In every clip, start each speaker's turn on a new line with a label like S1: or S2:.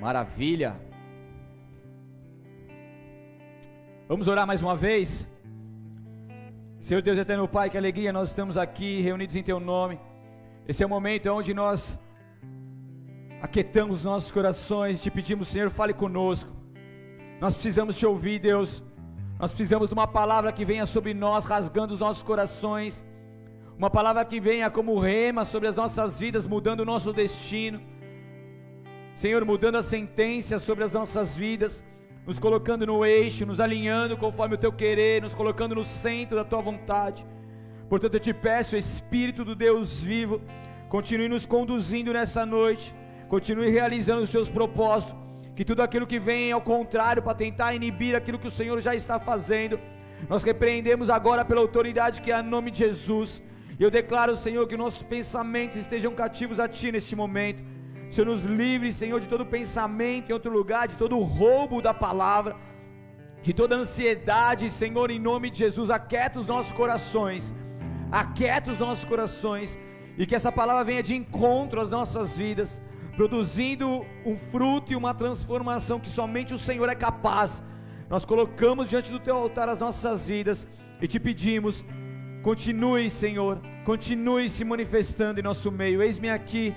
S1: Maravilha. Vamos orar mais uma vez. Senhor Deus eterno Pai, que alegria nós estamos aqui reunidos em Teu nome. Esse é o momento onde nós aquietamos os nossos corações, te pedimos, Senhor, fale conosco. Nós precisamos te ouvir, Deus. Nós precisamos de uma palavra que venha sobre nós, rasgando os nossos corações. Uma palavra que venha como rema sobre as nossas vidas, mudando o nosso destino. Senhor, mudando a sentença sobre as nossas vidas, nos colocando no eixo, nos alinhando conforme o teu querer, nos colocando no centro da tua vontade. Portanto, eu te peço, Espírito do Deus vivo, continue nos conduzindo nessa noite, continue realizando os seus propósitos, que tudo aquilo que vem ao contrário para tentar inibir aquilo que o Senhor já está fazendo, nós repreendemos agora pela autoridade que é a nome de Jesus. E eu declaro, Senhor, que nossos pensamentos estejam cativos a Ti neste momento Senhor, nos livre, Senhor, de todo pensamento em outro lugar, de todo roubo da palavra, de toda ansiedade, Senhor, em nome de Jesus, aquieta os nossos corações, aquieta os nossos corações, e que essa palavra venha de encontro às nossas vidas, produzindo um fruto e uma transformação que somente o Senhor é capaz. Nós colocamos diante do teu altar as nossas vidas e te pedimos, continue, Senhor, continue se manifestando em nosso meio. Eis-me aqui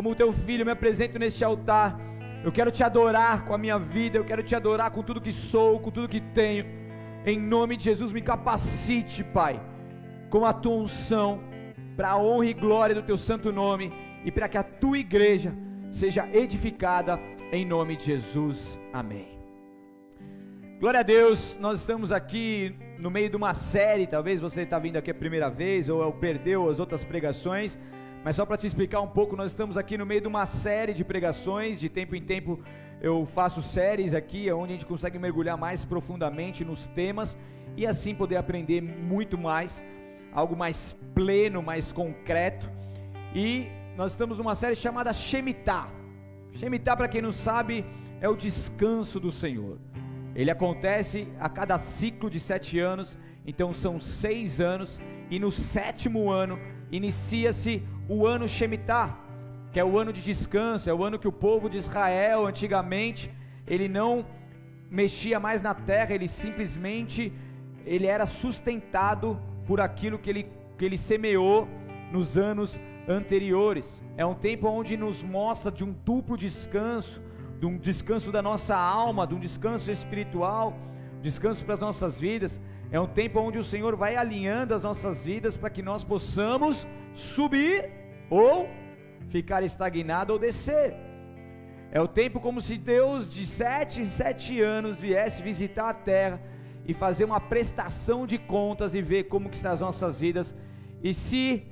S1: como teu filho, me apresento neste altar. Eu quero te adorar com a minha vida, eu quero te adorar com tudo que sou, com tudo que tenho. Em nome de Jesus, me capacite, Pai, com a tua unção, para a honra e glória do teu santo nome e para que a tua igreja seja edificada em nome de Jesus. Amém. Glória a Deus, nós estamos aqui no meio de uma série, talvez você está vindo aqui a primeira vez ou perdeu as outras pregações. Mas só para te explicar um pouco, nós estamos aqui no meio de uma série de pregações, de tempo em tempo eu faço séries aqui, onde a gente consegue mergulhar mais profundamente nos temas e assim poder aprender muito mais, algo mais pleno, mais concreto. E nós estamos numa série chamada Shemitah. Shemitah, para quem não sabe, é o descanso do Senhor. Ele acontece a cada ciclo de sete anos, então são seis anos, e no sétimo ano inicia-se o ano Shemitah, que é o ano de descanso, é o ano que o povo de Israel antigamente ele não mexia mais na terra, ele simplesmente ele era sustentado por aquilo que ele, que ele semeou nos anos anteriores. É um tempo onde nos mostra de um duplo descanso, de um descanso da nossa alma, de um descanso espiritual, descanso para as nossas vidas. É um tempo onde o Senhor vai alinhando as nossas vidas para que nós possamos subir ou ficar estagnado ou descer. É o tempo como se Deus de sete em sete anos viesse visitar a terra e fazer uma prestação de contas e ver como que estão as nossas vidas. E se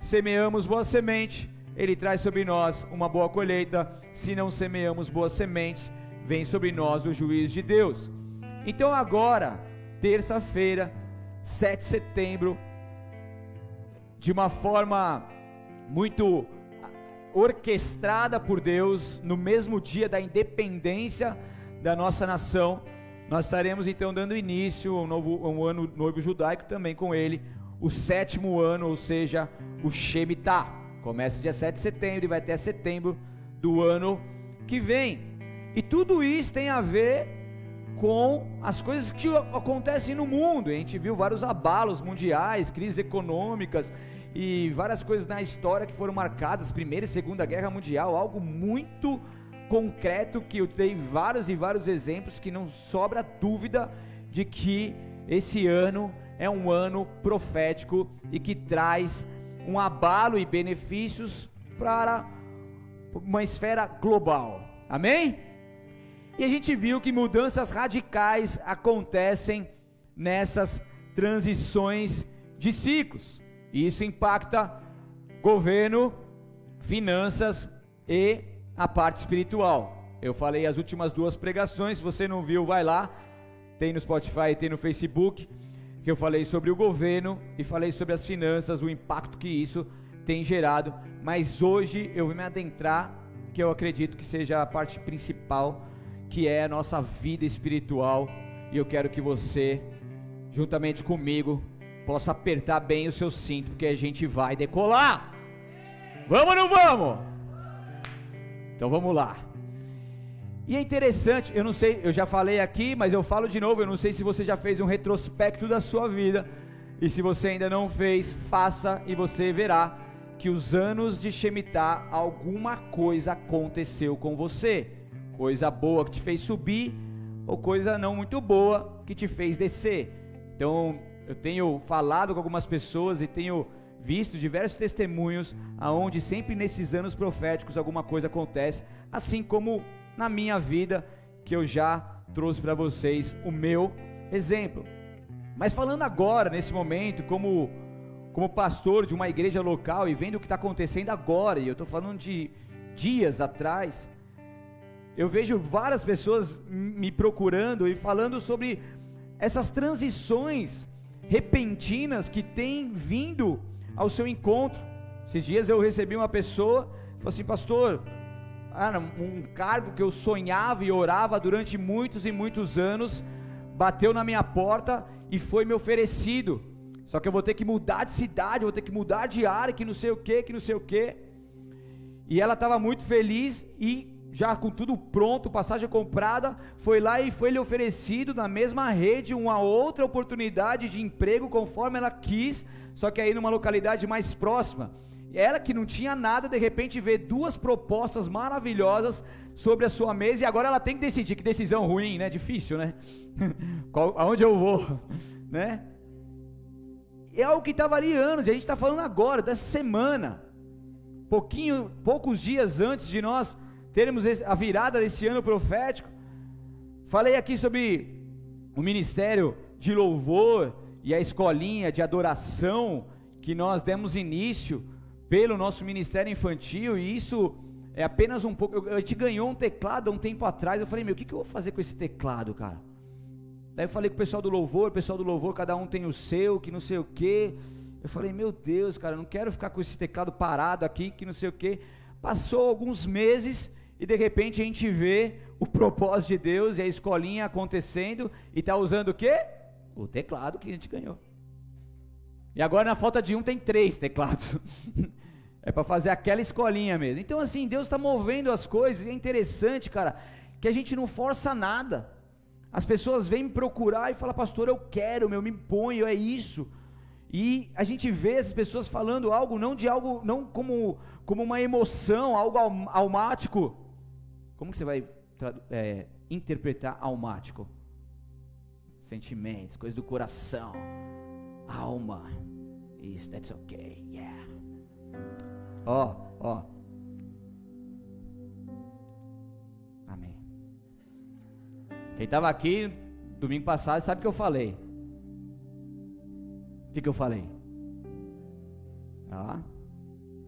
S1: semeamos boa semente, Ele traz sobre nós uma boa colheita. Se não semeamos boas sementes, vem sobre nós o juízo de Deus. Então agora, terça-feira, 7 de setembro, de uma forma muito orquestrada por Deus no mesmo dia da independência da nossa nação. Nós estaremos então dando início a um novo ano novo judaico também com ele, o sétimo ano, ou seja, o Shemitah. Começa dia 7 de setembro e vai até setembro do ano que vem. E tudo isso tem a ver com as coisas que acontecem no mundo. A gente viu vários abalos mundiais, crises econômicas, e várias coisas na história que foram marcadas, Primeira e Segunda Guerra Mundial, algo muito concreto que eu dei vários e vários exemplos que não sobra dúvida de que esse ano é um ano profético e que traz um abalo e benefícios para uma esfera global. Amém? E a gente viu que mudanças radicais acontecem nessas transições de ciclos. E isso impacta governo, finanças e a parte espiritual. Eu falei as últimas duas pregações, se você não viu, vai lá. Tem no Spotify, tem no Facebook, que eu falei sobre o governo e falei sobre as finanças, o impacto que isso tem gerado. Mas hoje eu vou me adentrar, que eu acredito que seja a parte principal, que é a nossa vida espiritual. E eu quero que você, juntamente comigo, possa apertar bem o seu cinto, porque a gente vai decolar. Vamos ou não vamos? Então vamos lá. E é interessante, eu não sei, eu já falei aqui, mas eu falo de novo, eu não sei se você já fez um retrospecto da sua vida. E se você ainda não fez, faça e você verá que os anos de Shemitah alguma coisa aconteceu com você. Coisa boa que te fez subir ou coisa não muito boa que te fez descer. Então, eu tenho falado com algumas pessoas e tenho visto diversos testemunhos aonde sempre nesses anos proféticos alguma coisa acontece, assim como na minha vida que eu já trouxe para vocês o meu exemplo. Mas falando agora, nesse momento, como, como pastor de uma igreja local e vendo o que está acontecendo agora, e eu estou falando de dias atrás, eu vejo várias pessoas me procurando e falando sobre essas transições repentinas que têm vindo ao seu encontro. Esses dias eu recebi uma pessoa, falou assim, pastor, um cargo que eu sonhava e orava durante muitos e muitos anos, bateu na minha porta e foi me oferecido. Só que eu vou ter que mudar de cidade, vou ter que mudar de área, que não sei o que, que não sei o que. E ela estava muito feliz e já com tudo pronto, passagem comprada, foi lá e foi lhe oferecido na mesma rede uma outra oportunidade de emprego conforme ela quis, só que aí numa localidade mais próxima. Ela que não tinha nada, de repente vê duas propostas maravilhosas sobre a sua mesa e agora ela tem que decidir. Que decisão ruim, né? Difícil, né? Qual, aonde eu vou, né? É algo que está variando, e a gente está falando agora, dessa semana. Pouquinho, poucos dias antes de nós termos a virada desse ano profético. Falei aqui sobre o ministério de louvor e a escolinha de adoração que nós demos início pelo nosso ministério infantil, e isso é apenas um pouco. A gente ganhou um teclado há um tempo atrás. Eu falei, meu, o que, eu vou fazer com esse teclado, cara? Daí eu falei com o pessoal do louvor, pessoal do louvor, cada um tem o seu, que não sei o que. Eu falei, meu Deus, cara, eu não quero ficar com esse teclado parado aqui, que não sei o que. Passou alguns meses e de repente a gente vê o propósito de Deus e a escolinha acontecendo e está usando o quê? O teclado que a gente ganhou. E agora na falta de um tem três teclados. É para fazer aquela escolinha mesmo. Então, assim, Deus está movendo as coisas, e é interessante, cara, que a gente não força nada. As pessoas vêm me procurar e falam, pastor, eu quero, meu, me ponho, é isso. E a gente vê essas pessoas falando algo, não de algo, não como, como uma emoção, algo almático. Como que você vai é, interpretar almático? Sentimentos, coisas do coração, alma. Isso, that's okay, yeah. Ó, ó. Amém. Quem estava aqui domingo passado sabe o que eu falei. O que, que eu falei? Ah,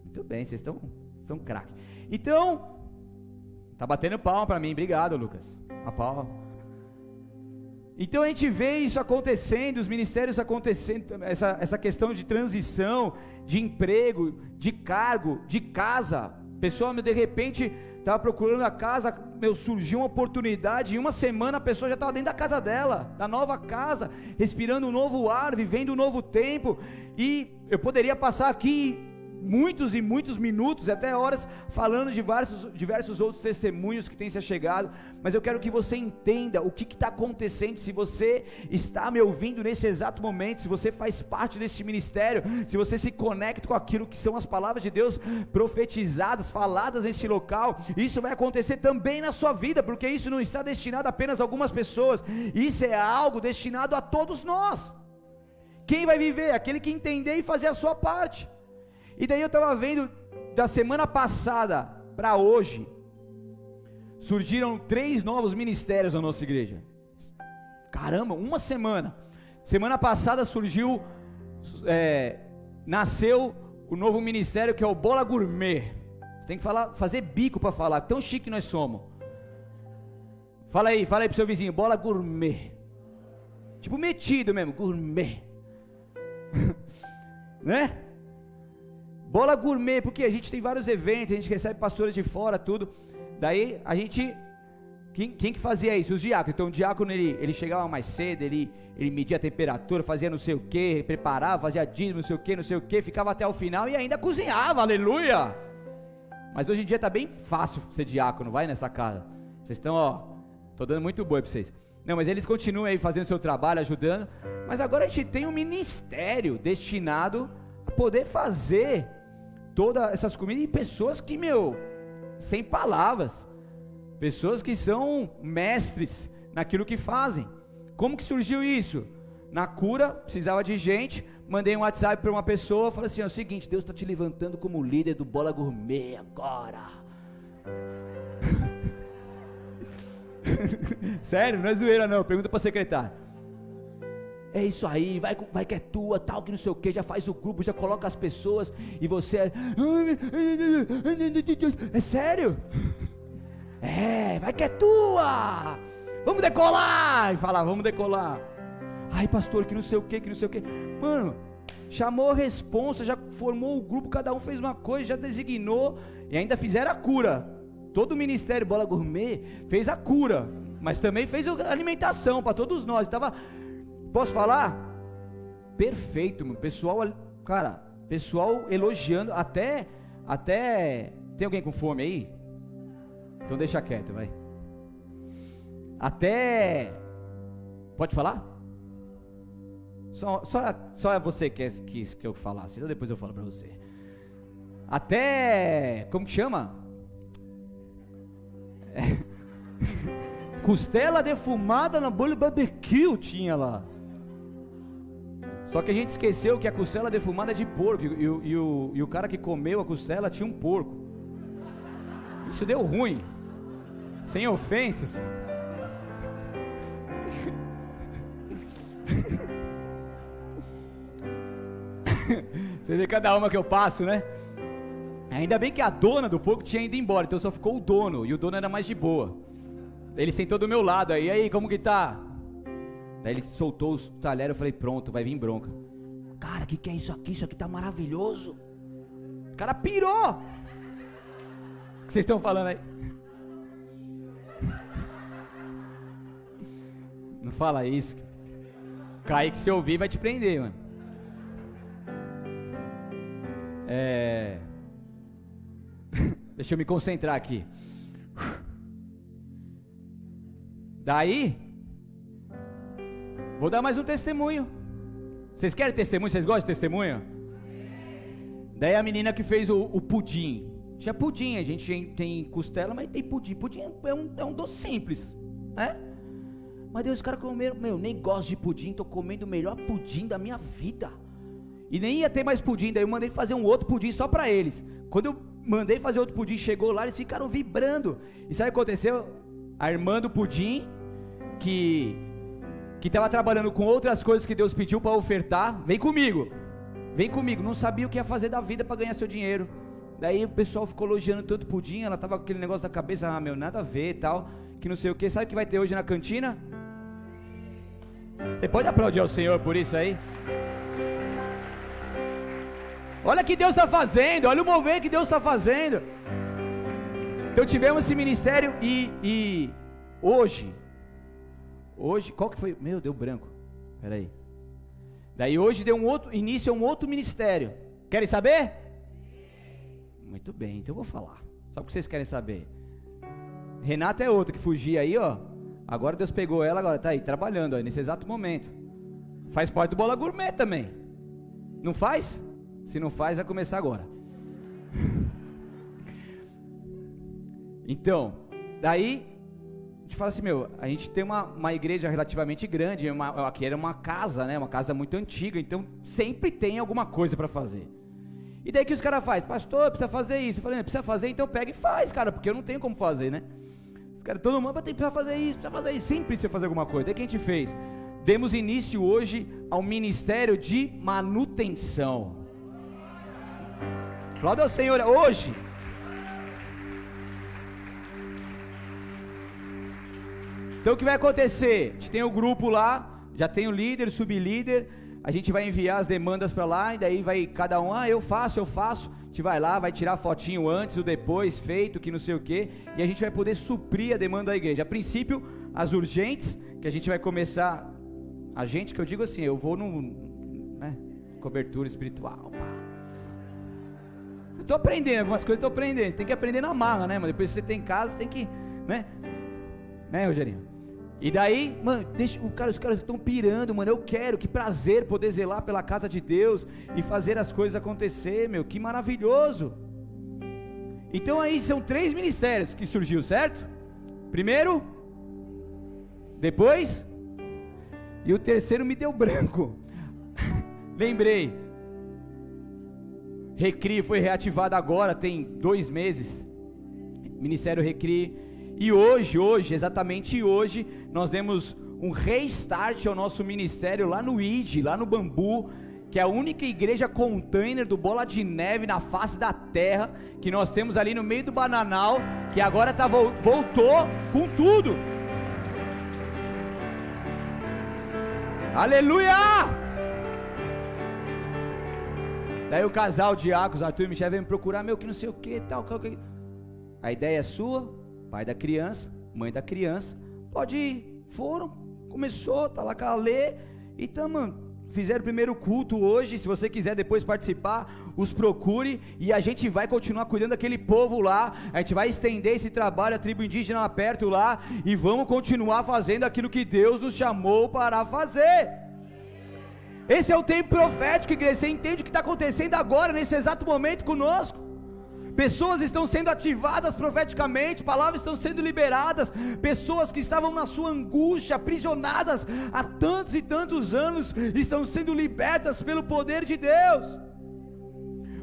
S1: muito bem, vocês estão são craque. Então, tá batendo palma para mim, obrigado, Lucas. A palma. Então a gente vê isso acontecendo, os ministérios acontecendo, essa, essa questão de transição, de emprego, de cargo, de casa. Pessoa, de repente, estava procurando a casa, meu, surgiu uma oportunidade, em uma semana a pessoa já estava dentro da casa dela, da nova casa, respirando um novo ar, vivendo um novo tempo. E eu poderia passar aqui muitos e muitos minutos, até horas, falando de diversos, diversos outros testemunhos que têm se chegado, mas eu quero que você entenda o que está acontecendo, se você está me ouvindo nesse exato momento, se você faz parte desse ministério, se você se conecta com aquilo que são as palavras de Deus profetizadas, faladas nesse local, isso vai acontecer também na sua vida, porque isso não está destinado apenas a algumas pessoas, isso é algo destinado a todos nós. Quem vai viver? Aquele que entender e fazer a sua parte. E daí eu estava vendo da semana passada para hoje, surgiram três novos ministérios na nossa igreja. Caramba, uma semana. Semana passada surgiu, é, nasceu o novo ministério que é o Bola Gourmet. Você tem que falar, fazer bico para falar, tão chique nós somos. Fala aí, fala aí pro seu vizinho, Bola Gourmet. Tipo metido mesmo, gourmet. né? Bola gourmet, porque a gente tem vários eventos, a gente recebe pastores de fora, tudo. Daí a gente. Quem, quem que fazia isso? Os diáconos. Então o diácono ele, ele chegava mais cedo, ele, ele media a temperatura, fazia não sei o que, preparava, fazia dízimo, não sei o que, não sei o que, ficava até o final e ainda cozinhava, aleluia! Mas hoje em dia está bem fácil ser diácono, vai nessa casa. Vocês estão, ó, tô dando muito boi para vocês. Não, mas eles continuam aí fazendo seu trabalho, ajudando. Mas agora a gente tem um ministério destinado a poder fazer todas essas comidas e pessoas que, meu, sem palavras. Pessoas que são mestres naquilo que fazem. Como que surgiu isso? Na cura, precisava de gente, mandei um WhatsApp para uma pessoa, falei assim: é o seguinte, Deus está te levantando como líder do Bola Gourmet agora. Sério, não é zoeira não, pergunta para secretário. É isso aí, vai, vai que é tua, tal, que não sei o que, já faz o grupo, já coloca as pessoas e você é. É sério? É, vai que é tua! Vamos decolar! E fala, vamos decolar. Ai, pastor, que não sei o que, que não sei o que. Mano, chamou a responsa, já formou o grupo, cada um fez uma coisa, já designou e ainda fizeram a cura. Todo o ministério Bola Gourmet fez a cura, mas também fez a alimentação para todos nós. Tava, posso falar? Perfeito, mano. Pessoal, cara, pessoal elogiando, até, até, tem alguém com fome aí? Então deixa quieto, vai. Até, pode falar? Só, só, só é você que quis que eu falasse, então depois eu falo para você. Até, como que chama? É. Costela defumada na bolha barbecue tinha lá. Só que a gente esqueceu que a costela defumada é de porco. E, e, e, o, e o cara que comeu a costela tinha um porco. Isso deu ruim. Sem ofensas. Você vê cada uma que eu passo, né? Ainda bem que a dona do porco tinha ido embora, então só ficou o dono, e o dono era mais de boa. Ele sentou do meu lado aí, e aí, como que tá? Daí ele soltou os talheres, eu falei, pronto, vai vir bronca. Cara, o que, que é isso aqui? Isso aqui tá maravilhoso. O cara pirou. O que vocês estão falando aí? Não fala isso. Kaique, se ouvir, vai te prender, mano. É... Deixa eu me concentrar aqui. Daí, vou dar mais um testemunho. Vocês querem testemunho? Vocês gostam de testemunho? Daí a menina que fez o, o pudim. Tinha pudim, a gente tem costela, mas tem pudim. Pudim é um, é um doce simples, né? Mas Deus, os caras comeram, meu, nem gosto de pudim, tô comendo o melhor pudim da minha vida. E nem ia ter mais pudim, daí eu mandei fazer um outro pudim só para eles. Quando eu mandei fazer outro pudim, chegou lá, eles ficaram vibrando. E sabe o que aconteceu? A irmã do pudim, que que estava trabalhando com outras coisas que Deus pediu para ofertar, vem comigo. Vem comigo, não sabia o que ia fazer da vida para ganhar seu dinheiro. Daí o pessoal ficou elogiando tanto pudim, ela tava com aquele negócio da cabeça, ah, meu, nada a ver, tal, que não sei o que. Sabe o que vai ter hoje na cantina? Você pode aplaudir ao Senhor por isso aí? Olha o que Deus está fazendo, olha o mover que Deus está fazendo. Então tivemos esse ministério e, e hoje, hoje, qual que foi? Meu, deu branco. Peraí. Daí hoje deu um outro início a um outro ministério. Querem saber? Muito bem, então eu vou falar. Só porque vocês querem saber. Renata é outra que fugia aí, ó. Agora Deus pegou ela, agora tá aí trabalhando aí nesse exato momento. Faz parte do Bola Gourmet também. Não faz? Se não faz, vai começar agora. Então, daí gente fala assim, meu, a gente tem uma, uma igreja relativamente grande, uma, aqui era uma casa, né, uma casa muito antiga, então sempre tem alguma coisa para fazer. E daí que os caras fazem, pastor, precisa fazer isso. Eu falei, precisa fazer, então pega e faz, cara, porque eu não tenho como fazer, né? Os caras, todo mundo, precisa fazer isso, precisa fazer isso, sempre precisa fazer alguma coisa. Daí que a gente fez? Demos início hoje ao ministério de manutenção. Aplauda ao Senhor hoje. Então o que vai acontecer? A gente tem o um grupo lá, já tem o líder, sublíder, a gente vai enviar as demandas para lá, e daí vai cada um, ah, eu faço, eu faço. A gente vai lá, vai tirar fotinho antes, o depois, feito, que não sei o que, e a gente vai poder suprir a demanda da igreja. A princípio, as urgentes, que a gente vai começar, a gente que eu digo assim, eu vou no, né, cobertura espiritual, pá. Eu tô aprendendo algumas coisas, tô aprendendo. Tem que aprender na marra, né? Mas depois que você tem casa, tem que, né? Né, Rogerinho? E daí, mano, deixa, o cara, os caras estão pirando, mano. Eu quero, que prazer poder zelar pela casa de Deus e fazer as coisas acontecer, meu. Que maravilhoso. Então aí são três ministérios que surgiu, certo? Primeiro, depois, e o terceiro me deu branco. Lembrei. Recri foi reativado agora, tem dois meses. Ministério Recri. E hoje, hoje, exatamente hoje, nós demos um restart ao nosso ministério lá no ID, lá no Bambu, que é a única igreja container do Bola de Neve na face da terra, que nós temos ali no meio do Bananal, que agora tá, voltou com tudo. Aleluia! Daí o casal de Diáconos, Arthur e Michel, vem me procurar, meu, que não sei o que, tal, tal, tal. A ideia é sua, pai da criança, mãe da criança, pode ir. Foram, começou, tá lá com a Lê, e tamo, fizeram o primeiro culto hoje, se você quiser depois participar, os procure, e a gente vai continuar cuidando daquele povo lá, a gente vai estender esse trabalho, a tribo indígena lá perto lá, e vamos continuar fazendo aquilo que Deus nos chamou para fazer. Esse é o tempo profético, igreja. Você entende o que está acontecendo agora, nesse exato momento conosco? Pessoas estão sendo ativadas profeticamente, palavras estão sendo liberadas, pessoas que estavam na sua angústia, aprisionadas há tantos e tantos anos, estão sendo libertas pelo poder de Deus.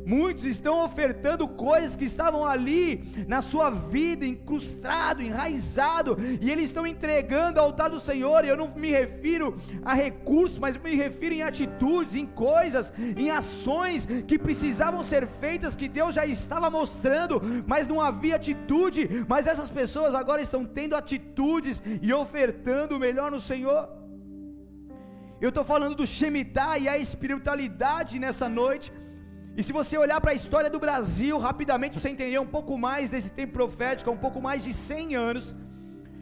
S1: Muitos estão ofertando coisas que estavam ali na sua vida, incrustado, enraizado, e eles estão entregando ao altar do Senhor. E eu não me refiro a recursos, mas me refiro em atitudes, em coisas, em ações que precisavam ser feitas, que Deus já estava mostrando, mas não havia atitude. Mas essas pessoas agora estão tendo atitudes e ofertando o melhor no Senhor. Eu estou falando do Shemitah e a espiritualidade nessa noite e se você olhar para a história do Brasil, rapidamente você entender um pouco mais desse tempo profético, há um pouco mais de 100 anos,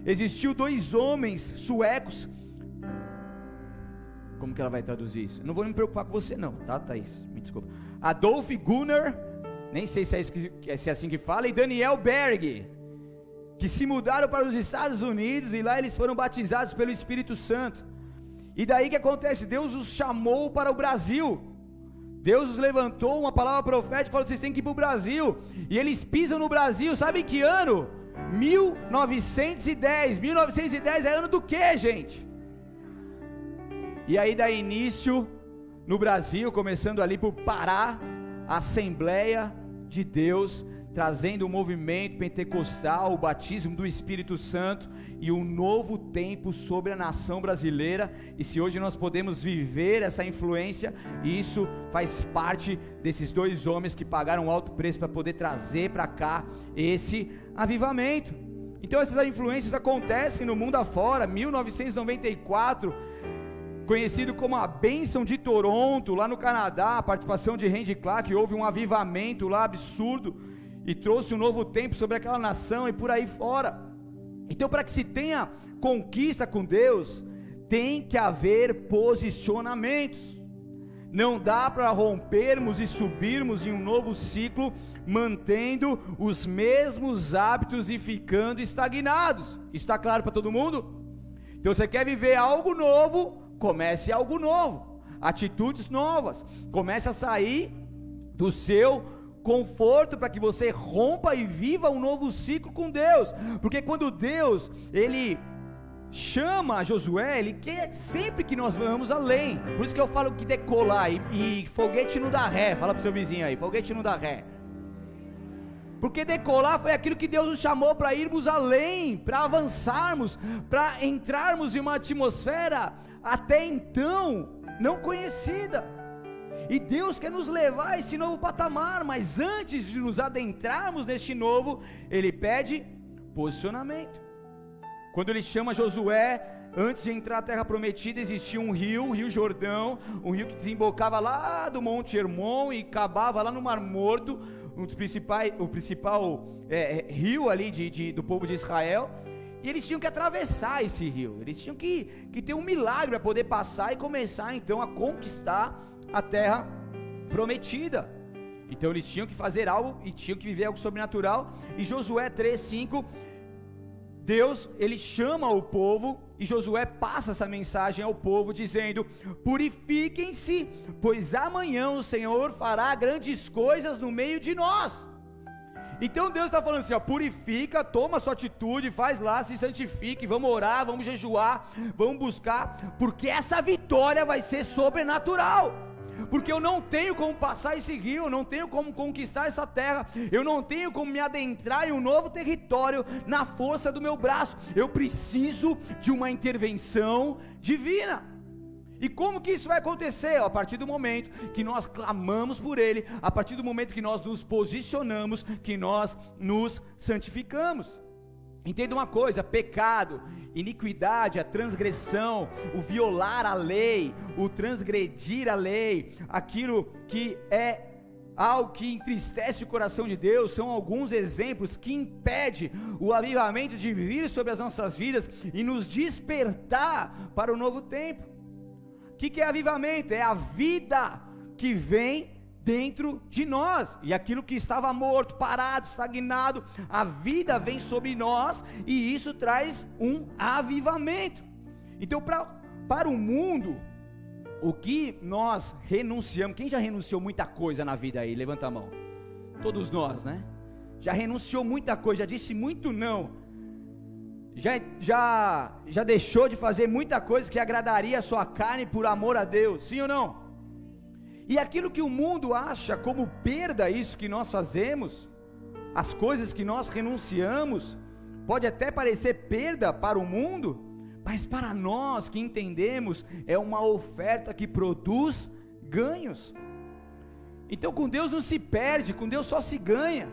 S1: existiu dois homens suecos. Como que ela vai traduzir isso? não vou me preocupar com você não, tá, Thaís? Me desculpa. Adolf Gunnar, nem sei se é, que, se é assim que fala, e Daniel Berg, que se mudaram para os Estados Unidos e lá eles foram batizados pelo Espírito Santo. E daí que acontece? Deus os chamou para o Brasil. Deus os levantou uma palavra profética e falou: vocês têm que ir para o Brasil. E eles pisam no Brasil, sabe que ano? 1910. 1910 é ano do que, gente? E aí dá início no Brasil, começando ali por Pará, a Assembleia de Deus trazendo o movimento pentecostal, o batismo do Espírito Santo e um novo tempo sobre a nação brasileira. E se hoje nós podemos viver essa influência, isso faz parte desses dois homens que pagaram alto preço para poder trazer para cá esse avivamento. Então essas influências acontecem no mundo afora. 1994 conhecido como a bênção de Toronto, lá no Canadá, a participação de Randy Clark, houve um avivamento lá absurdo e trouxe um novo tempo sobre aquela nação e por aí fora. Então, para que se tenha conquista com Deus, tem que haver posicionamentos. Não dá para rompermos e subirmos em um novo ciclo mantendo os mesmos hábitos e ficando estagnados. Está claro para todo mundo? Então você quer viver algo novo, comece algo novo. Atitudes novas. Comece a sair do seu conforto para que você rompa e viva um novo ciclo com Deus. Porque quando Deus, ele chama Josué, ele quer sempre que nós vamos além. Por isso que eu falo que decolar e, e foguete não dá ré. Fala pro seu vizinho aí, foguete não dá ré. Porque decolar foi aquilo que Deus nos chamou para irmos além, para avançarmos, para entrarmos em uma atmosfera até então não conhecida. E Deus quer nos levar a esse novo patamar, mas antes de nos adentrarmos neste novo, Ele pede posicionamento. Quando Ele chama Josué, antes de entrar na terra prometida, existia um rio, o rio Jordão, um rio que desembocava lá do Monte Hermon e acabava lá no Mar Morto, um dos principais, o principal é, é, rio ali de, de, do povo de Israel. E eles tinham que atravessar esse rio, eles tinham que, que ter um milagre para poder passar e começar então a conquistar a terra prometida. Então eles tinham que fazer algo e tinham que viver algo sobrenatural. E Josué 3:5 Deus, ele chama o povo e Josué passa essa mensagem ao povo dizendo: "Purifiquem-se, pois amanhã o Senhor fará grandes coisas no meio de nós." Então Deus está falando assim: ó, purifica, toma sua atitude, faz lá, se santifique, vamos orar, vamos jejuar, vamos buscar, porque essa vitória vai ser sobrenatural. Porque eu não tenho como passar esse rio, eu não tenho como conquistar essa terra, eu não tenho como me adentrar em um novo território na força do meu braço. Eu preciso de uma intervenção divina. E como que isso vai acontecer? A partir do momento que nós clamamos por Ele, a partir do momento que nós nos posicionamos, que nós nos santificamos. Entenda uma coisa: pecado, iniquidade, a transgressão, o violar a lei, o transgredir a lei, aquilo que é algo que entristece o coração de Deus, são alguns exemplos que impede o avivamento de vir sobre as nossas vidas e nos despertar para o novo tempo. O que, que é avivamento? É a vida que vem dentro de nós, e aquilo que estava morto, parado, estagnado, a vida vem sobre nós, e isso traz um avivamento. Então, pra, para o mundo, o que nós renunciamos, quem já renunciou muita coisa na vida aí? Levanta a mão. Todos nós, né? Já renunciou muita coisa, já disse muito não já, já, já deixou de fazer muita coisa que agradaria a sua carne por amor a Deus, sim ou não? E aquilo que o mundo acha como perda, isso que nós fazemos, as coisas que nós renunciamos, pode até parecer perda para o mundo, mas para nós que entendemos, é uma oferta que produz ganhos. Então com Deus não se perde, com Deus só se ganha.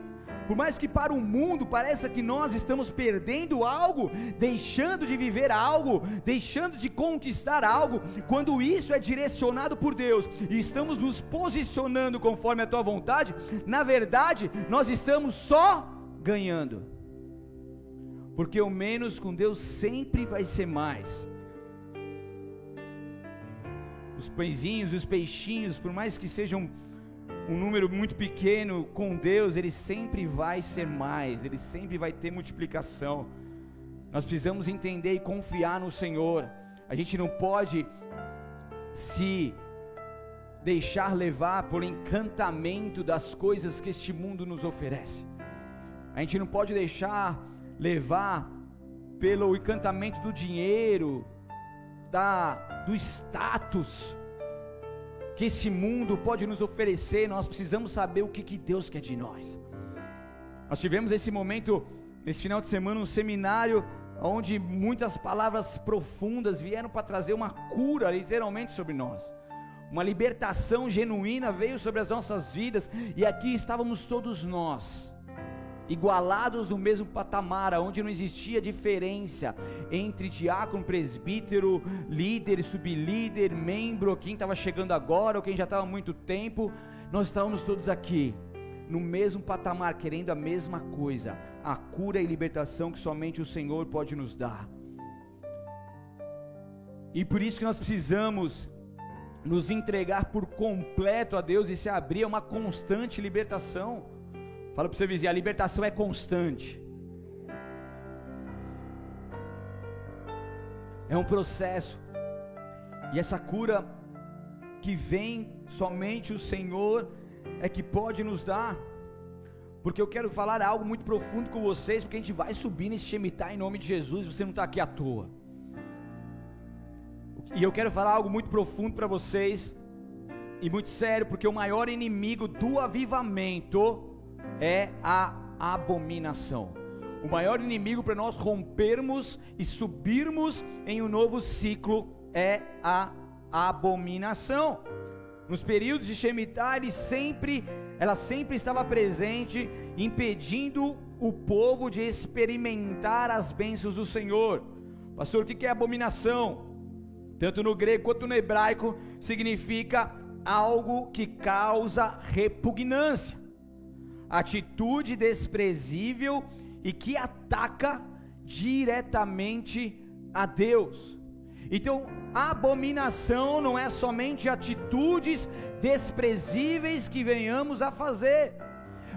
S1: Por mais que para o mundo pareça que nós estamos perdendo algo, deixando de viver algo, deixando de conquistar algo, quando isso é direcionado por Deus e estamos nos posicionando conforme a tua vontade, na verdade, nós estamos só ganhando. Porque o menos com Deus sempre vai ser mais. Os pãezinhos, os peixinhos, por mais que sejam um número muito pequeno com Deus, ele sempre vai ser mais, ele sempre vai ter multiplicação. Nós precisamos entender e confiar no Senhor. A gente não pode se deixar levar por encantamento das coisas que este mundo nos oferece. A gente não pode deixar levar pelo encantamento do dinheiro, da do status, que esse mundo pode nos oferecer, nós precisamos saber o que, que Deus quer de nós. Nós tivemos esse momento, nesse final de semana, um seminário onde muitas palavras profundas vieram para trazer uma cura, literalmente, sobre nós. Uma libertação genuína veio sobre as nossas vidas, e aqui estávamos todos nós igualados no mesmo patamar, onde não existia diferença entre diácono, presbítero, líder, sublíder, membro, quem estava chegando agora ou quem já estava há muito tempo, nós estávamos todos aqui no mesmo patamar, querendo a mesma coisa, a cura e libertação que somente o Senhor pode nos dar. E por isso que nós precisamos nos entregar por completo a Deus e se abrir a uma constante libertação. Fala para você vizinho, a libertação é constante. É um processo. E essa cura que vem somente o Senhor é que pode nos dar. Porque eu quero falar algo muito profundo com vocês, porque a gente vai subir nesse Shemitah em nome de Jesus, você não está aqui à toa. E eu quero falar algo muito profundo para vocês, e muito sério, porque o maior inimigo do avivamento é a abominação. O maior inimigo para nós rompermos e subirmos em um novo ciclo é a abominação. Nos períodos de Shemitah, ele sempre, ela sempre estava presente, impedindo o povo de experimentar as bênçãos do Senhor. Pastor, o que é abominação? Tanto no grego quanto no hebraico, significa algo que causa repugnância atitude desprezível e que ataca diretamente a Deus. Então, abominação não é somente atitudes desprezíveis que venhamos a fazer,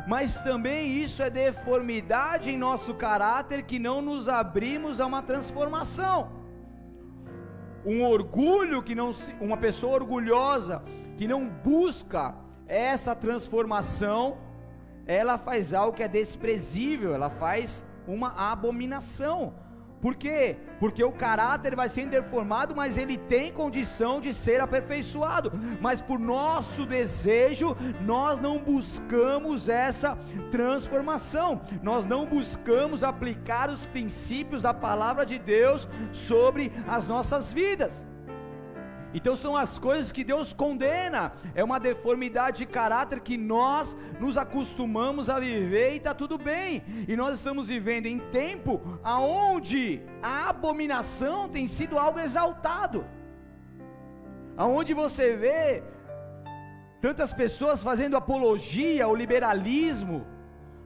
S1: mas também isso é deformidade em nosso caráter que não nos abrimos a uma transformação. Um orgulho que não uma pessoa orgulhosa que não busca essa transformação, ela faz algo que é desprezível, ela faz uma abominação. Por quê? Porque o caráter vai sendo deformado, mas ele tem condição de ser aperfeiçoado. Mas por nosso desejo, nós não buscamos essa transformação. Nós não buscamos aplicar os princípios da palavra de Deus sobre as nossas vidas. Então são as coisas que Deus condena. É uma deformidade de caráter que nós nos acostumamos a viver e está tudo bem. E nós estamos vivendo em tempo aonde a abominação tem sido algo exaltado. Aonde você vê tantas pessoas fazendo apologia ao liberalismo,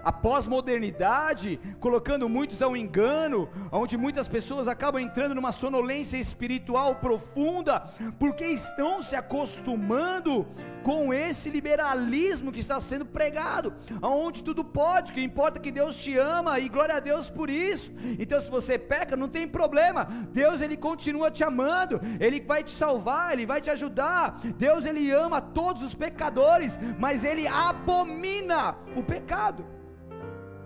S1: a pós-modernidade, colocando muitos ao engano, onde muitas pessoas acabam entrando numa sonolência espiritual profunda, porque estão se acostumando com esse liberalismo que está sendo pregado, aonde tudo pode, o que importa é que Deus te ama e glória a Deus por isso. Então, se você peca, não tem problema. Deus ele continua te amando, ele vai te salvar, ele vai te ajudar. Deus ele ama todos os pecadores, mas ele abomina o pecado.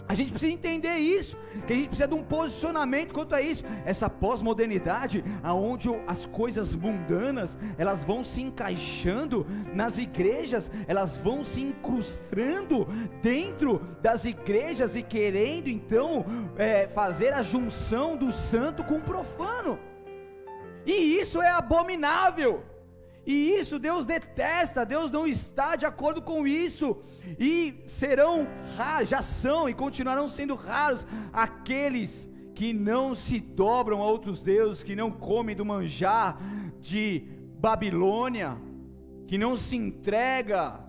S1: A gente precisa entender isso, que a gente precisa de um posicionamento quanto a isso. Essa pós-modernidade, aonde as coisas mundanas, elas vão se encaixando nas igrejas, elas vão se incrustando dentro das igrejas e querendo então é, fazer a junção do santo com o profano. E isso é abominável. E isso Deus detesta, Deus não está de acordo com isso. E serão, já são e continuarão sendo raros aqueles que não se dobram a outros deuses, que não comem do manjar de Babilônia, que não se entrega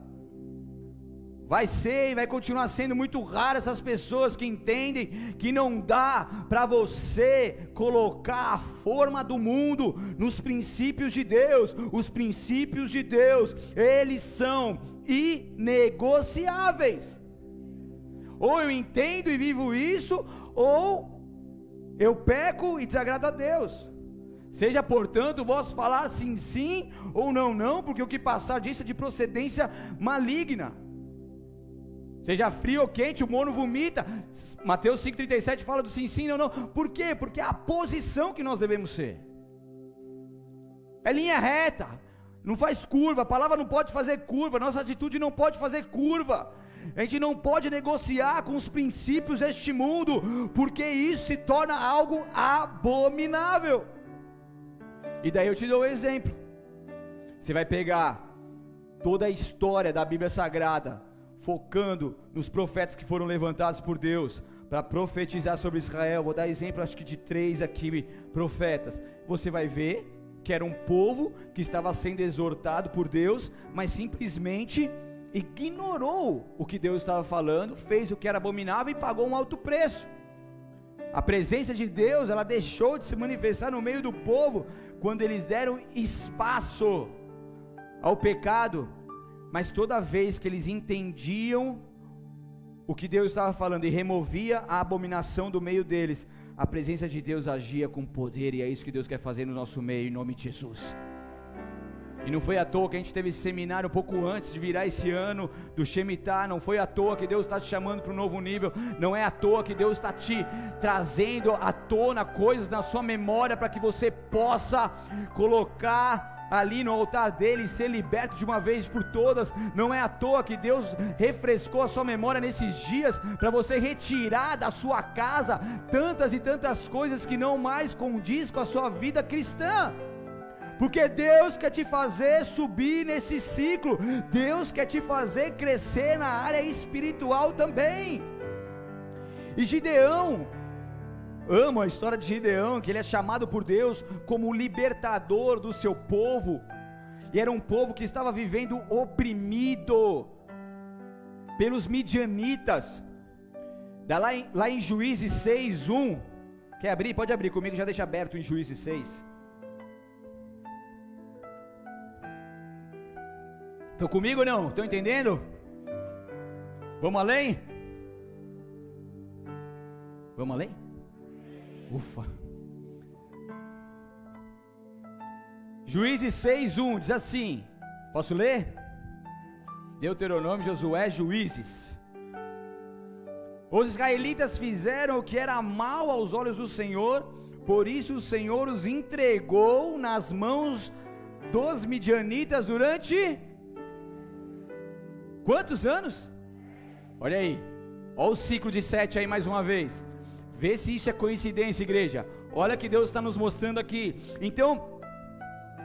S1: Vai ser e vai continuar sendo muito raro essas pessoas que entendem que não dá para você colocar a forma do mundo nos princípios de Deus. Os princípios de Deus, eles são inegociáveis. Ou eu entendo e vivo isso, ou eu peco e desagrado a Deus. Seja, portanto, vós falar sim, sim, ou não, não, porque o que passar disso é de procedência maligna. Seja frio ou quente, o mono vomita. Mateus 5,37 fala do sim, sim, não, não. Por quê? Porque é a posição que nós devemos ser. É linha reta. Não faz curva. A palavra não pode fazer curva. Nossa atitude não pode fazer curva. A gente não pode negociar com os princípios deste mundo, porque isso se torna algo abominável. E daí eu te dou um exemplo. Você vai pegar toda a história da Bíblia Sagrada focando nos profetas que foram levantados por Deus para profetizar sobre Israel. Vou dar exemplo, acho que de três aqui profetas. Você vai ver que era um povo que estava sendo exortado por Deus, mas simplesmente ignorou o que Deus estava falando, fez o que era abominável e pagou um alto preço. A presença de Deus, ela deixou de se manifestar no meio do povo quando eles deram espaço ao pecado mas toda vez que eles entendiam o que Deus estava falando e removia a abominação do meio deles, a presença de Deus agia com poder, e é isso que Deus quer fazer no nosso meio, em nome de Jesus. E não foi à toa que a gente teve esse seminário um pouco antes de virar esse ano do Shemitah. Não foi à toa que Deus está te chamando para um novo nível. Não é à toa que Deus está te trazendo à tona coisas na sua memória para que você possa colocar ali no altar dele e ser liberto de uma vez por todas. Não é à toa que Deus refrescou a sua memória nesses dias para você retirar da sua casa tantas e tantas coisas que não mais condiz com a sua vida cristã. Porque Deus quer te fazer subir nesse ciclo, Deus quer te fazer crescer na área espiritual também. E Gideão, Amo a história de Gideão, que ele é chamado por Deus como o libertador do seu povo. E era um povo que estava vivendo oprimido pelos midianitas. Dá lá em, lá em Juízes 6, 1. Quer abrir? Pode abrir comigo, já deixa aberto em Juízes 6. Estão comigo ou não? Estão entendendo? Vamos além? Vamos além? Ufa. Juízes 6:1 diz assim: Posso ler? Deuteronômio, Josué, Juízes. Os israelitas fizeram o que era mal aos olhos do Senhor, por isso o Senhor os entregou nas mãos dos midianitas durante quantos anos? Olha aí, olha o ciclo de sete aí mais uma vez. Vê se isso é coincidência, igreja. Olha que Deus está nos mostrando aqui. Então,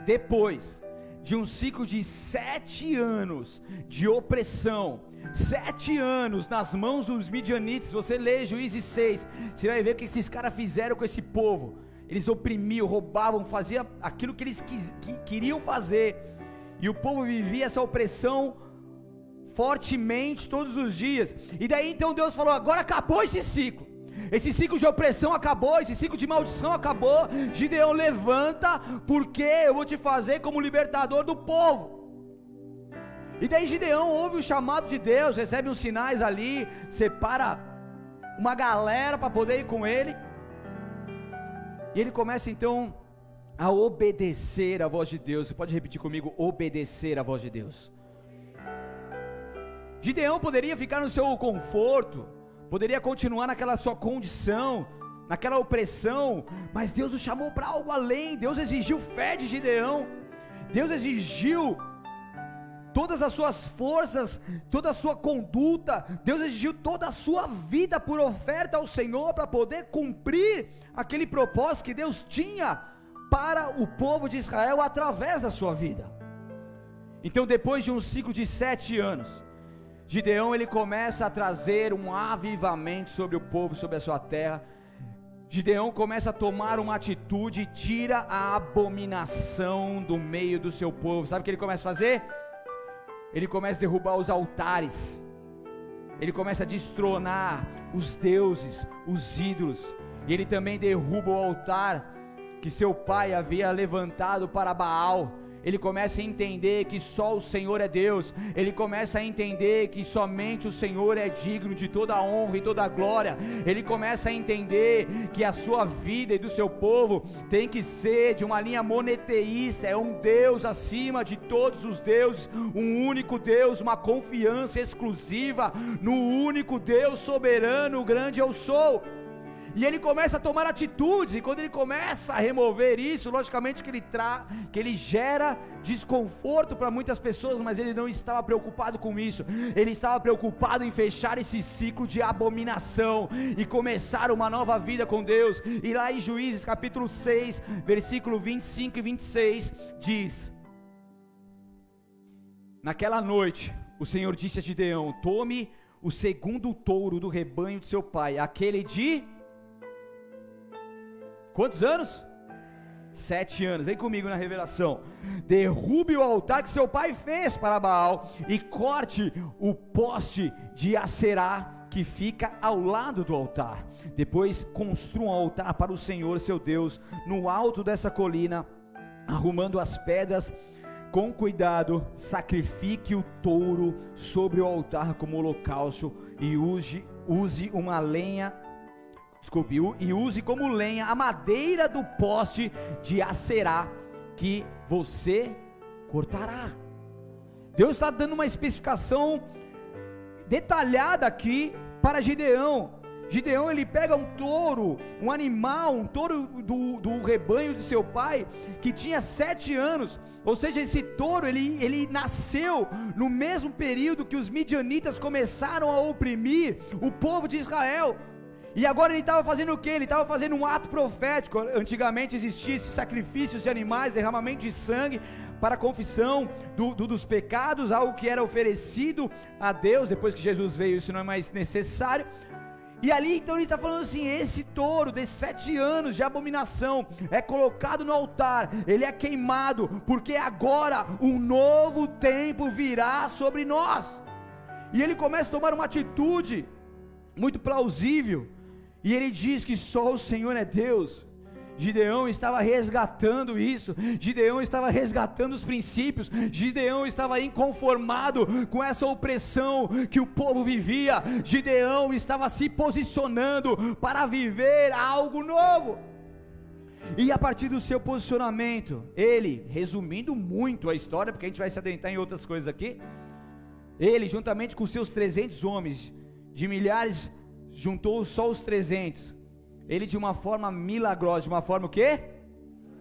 S1: depois de um ciclo de sete anos de opressão, sete anos nas mãos dos midianites, você lê Juízes 6, você vai ver o que esses caras fizeram com esse povo. Eles oprimiam, roubavam, faziam aquilo que eles quis, que, queriam fazer, e o povo vivia essa opressão fortemente todos os dias. E daí então Deus falou: agora acabou esse ciclo. Esse ciclo de opressão acabou, esse ciclo de maldição acabou. Gideão levanta, porque eu vou te fazer como libertador do povo. E daí Gideão ouve o chamado de Deus, recebe uns sinais ali, separa uma galera para poder ir com ele. E ele começa então a obedecer a voz de Deus. Você pode repetir comigo: obedecer a voz de Deus. Gideão poderia ficar no seu conforto, poderia continuar naquela sua condição, naquela opressão, mas Deus o chamou para algo além. Deus exigiu fé de Gideão. Deus exigiu todas as suas forças, toda a sua conduta, Deus exigiu toda a sua vida por oferta ao Senhor para poder cumprir aquele propósito que Deus tinha para o povo de Israel através da sua vida. Então, depois de um ciclo de sete anos, Gideão ele começa a trazer um avivamento sobre o povo, sobre a sua terra. Gideão começa a tomar uma atitude e tira a abominação do meio do seu povo. Sabe o que ele começa a fazer? Ele começa a derrubar os altares. Ele começa a destronar os deuses, os ídolos. E ele também derruba o altar que seu pai havia levantado para Baal ele começa a entender que só o Senhor é Deus, ele começa a entender que somente o Senhor é digno de toda a honra e toda a glória, ele começa a entender que a sua vida e do seu povo tem que ser de uma linha moneteísta, é um Deus acima de todos os deuses, um único Deus, uma confiança exclusiva no único Deus soberano, grande eu sou. E ele começa a tomar atitudes, e quando ele começa a remover isso, logicamente que ele, tra que ele gera desconforto para muitas pessoas, mas ele não estava preocupado com isso, ele estava preocupado em fechar esse ciclo de abominação e começar uma nova vida com Deus. E lá em Juízes capítulo 6, versículo 25 e 26, diz: Naquela noite, o Senhor disse a Gideão: Tome o segundo touro do rebanho de seu pai, aquele de Quantos anos? Sete anos, vem comigo na revelação. Derrube o altar que seu pai fez para Baal e corte o poste de Acerá que fica ao lado do altar. Depois construa um altar para o Senhor seu Deus no alto dessa colina, arrumando as pedras com cuidado, sacrifique o touro sobre o altar como holocausto e use, use uma lenha desculpe, e use como lenha a madeira do poste de acerá que você cortará. Deus está dando uma especificação detalhada aqui para Gideão. Gideão ele pega um touro, um animal, um touro do, do rebanho de seu pai, que tinha sete anos, ou seja, esse touro ele, ele nasceu no mesmo período que os midianitas começaram a oprimir o povo de Israel. E agora ele estava fazendo o que? Ele estava fazendo um ato profético. Antigamente existia esses sacrifícios de animais, derramamento de sangue para a confissão do, do, dos pecados, algo que era oferecido a Deus. Depois que Jesus veio, isso não é mais necessário. E ali então ele está falando assim: esse touro desses sete anos de abominação é colocado no altar, ele é queimado, porque agora um novo tempo virá sobre nós. E ele começa a tomar uma atitude muito plausível e ele diz que só o Senhor é Deus. Gideão estava resgatando isso, Gideão estava resgatando os princípios, Gideão estava inconformado com essa opressão que o povo vivia, Gideão estava se posicionando para viver algo novo. E a partir do seu posicionamento, ele, resumindo muito a história, porque a gente vai se adentrar em outras coisas aqui, ele, juntamente com seus 300 homens, de milhares, juntou só os 300. Ele, de uma forma milagrosa, de uma forma o quê?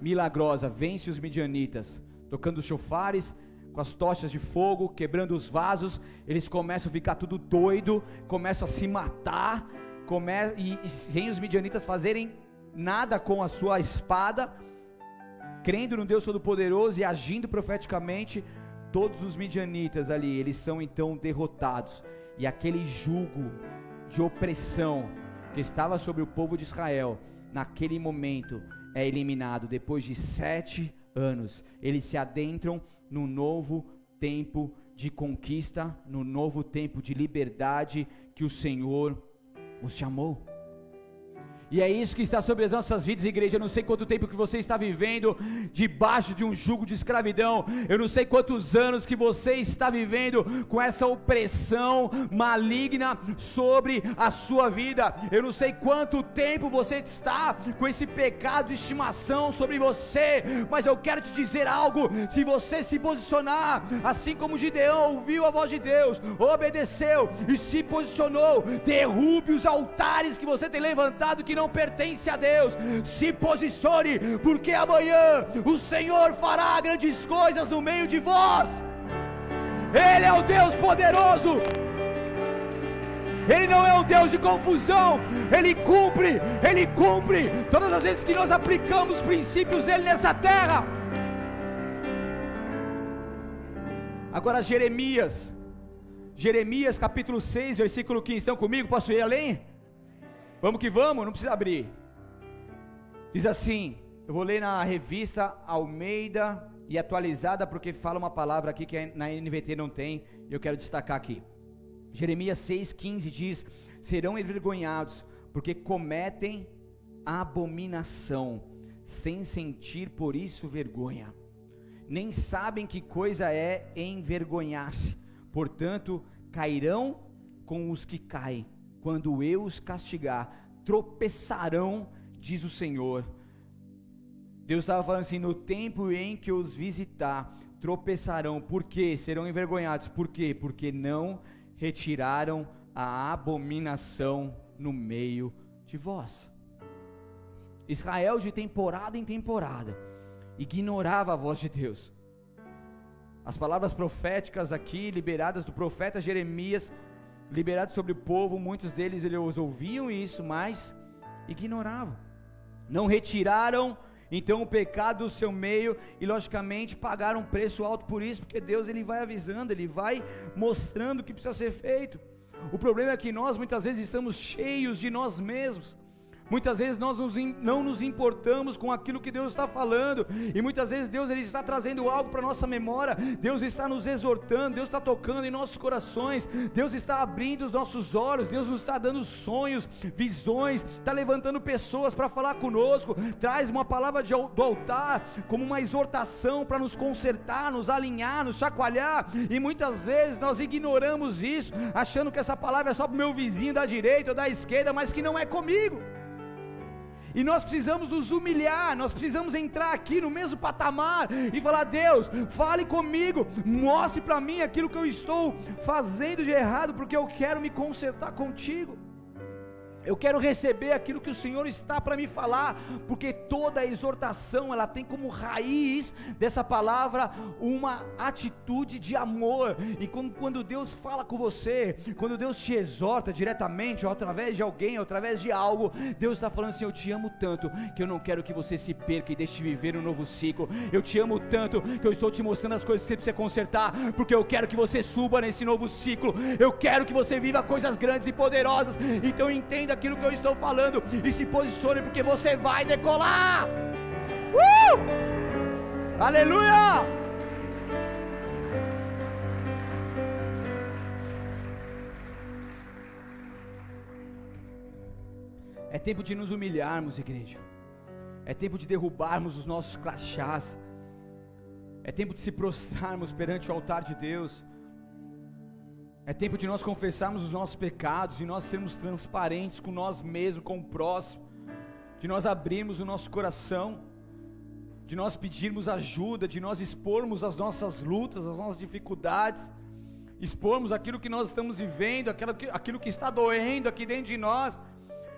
S1: Milagrosa, vence os midianitas, tocando os chofares, com as tochas de fogo, quebrando os vasos. Eles começam a ficar tudo doido, começam a se matar, come... e, e sem os midianitas fazerem nada com a sua espada, crendo no Deus Todo-Poderoso e agindo profeticamente, todos os midianitas ali, eles são então derrotados, e aquele jugo de opressão que estava sobre o povo de Israel, naquele momento, é eliminado. Depois de sete anos, eles se adentram no novo tempo de conquista, no novo tempo de liberdade que o Senhor os chamou. E é isso que está sobre as nossas vidas, igreja. Eu não sei quanto tempo que você está vivendo debaixo de um jugo de escravidão. Eu não sei quantos anos que você está vivendo com essa opressão maligna sobre a sua vida. Eu não sei quanto tempo você está com esse pecado de estimação sobre você, mas eu quero te dizer algo. Se você se posicionar, assim como Gideão ouviu a voz de Deus, obedeceu e se posicionou, derrube os altares que você tem levantado que não pertence a Deus, se posicione, porque amanhã o Senhor fará grandes coisas no meio de vós. Ele é o Deus poderoso. Ele não é um Deus de confusão, Ele cumpre, Ele cumpre todas as vezes que nós aplicamos princípios dele nessa terra. Agora Jeremias, Jeremias capítulo 6, versículo 15, estão comigo? Posso ir além? Vamos que vamos, não precisa abrir. Diz assim: eu vou ler na revista Almeida e atualizada, porque fala uma palavra aqui que na NVT não tem, e eu quero destacar aqui. Jeremias 6,15 diz: serão envergonhados, porque cometem abominação, sem sentir por isso vergonha. Nem sabem que coisa é envergonhar-se, portanto, cairão com os que caem quando eu os castigar, tropeçarão, diz o Senhor. Deus estava falando assim: no tempo em que os visitar, tropeçarão, por quê? Serão envergonhados, por quê? Porque não retiraram a abominação no meio de vós. Israel, de temporada em temporada, ignorava a voz de Deus. As palavras proféticas aqui, liberadas do profeta Jeremias, liberados sobre o povo, muitos deles eles ouviam isso, mas ignoravam. Não retiraram então o pecado do seu meio e logicamente pagaram um preço alto por isso, porque Deus ele vai avisando, ele vai mostrando o que precisa ser feito. O problema é que nós muitas vezes estamos cheios de nós mesmos. Muitas vezes nós não nos importamos com aquilo que Deus está falando, e muitas vezes Deus ele está trazendo algo para nossa memória, Deus está nos exortando, Deus está tocando em nossos corações, Deus está abrindo os nossos olhos, Deus nos está dando sonhos, visões, está levantando pessoas para falar conosco, traz uma palavra de, do altar como uma exortação para nos consertar, nos alinhar, nos chacoalhar, e muitas vezes nós ignoramos isso, achando que essa palavra é só para o meu vizinho da direita ou da esquerda, mas que não é comigo. E nós precisamos nos humilhar, nós precisamos entrar aqui no mesmo patamar e falar: Deus, fale comigo, mostre para mim aquilo que eu estou fazendo de errado, porque eu quero me consertar contigo. Eu quero receber aquilo que o Senhor está para me falar, porque toda exortação ela tem como raiz dessa palavra uma atitude de amor. E quando Deus fala com você, quando Deus te exorta diretamente, ou através de alguém, ou através de algo, Deus está falando assim: Eu te amo tanto que eu não quero que você se perca e deixe de viver um novo ciclo. Eu te amo tanto que eu estou te mostrando as coisas que você precisa consertar, porque eu quero que você suba nesse novo ciclo. Eu quero que você viva coisas grandes e poderosas. Então entenda aquilo que eu estou falando e se posicione, porque você vai decolar. Uh! Aleluia! É tempo de nos humilharmos, igreja. É tempo de derrubarmos os nossos crachás. É tempo de se prostrarmos perante o altar de Deus. É tempo de nós confessarmos os nossos pecados e nós sermos transparentes com nós mesmos, com o próximo. De nós abrirmos o nosso coração, de nós pedirmos ajuda, de nós expormos as nossas lutas, as nossas dificuldades, expormos aquilo que nós estamos vivendo, aquilo que, aquilo que está doendo aqui dentro de nós,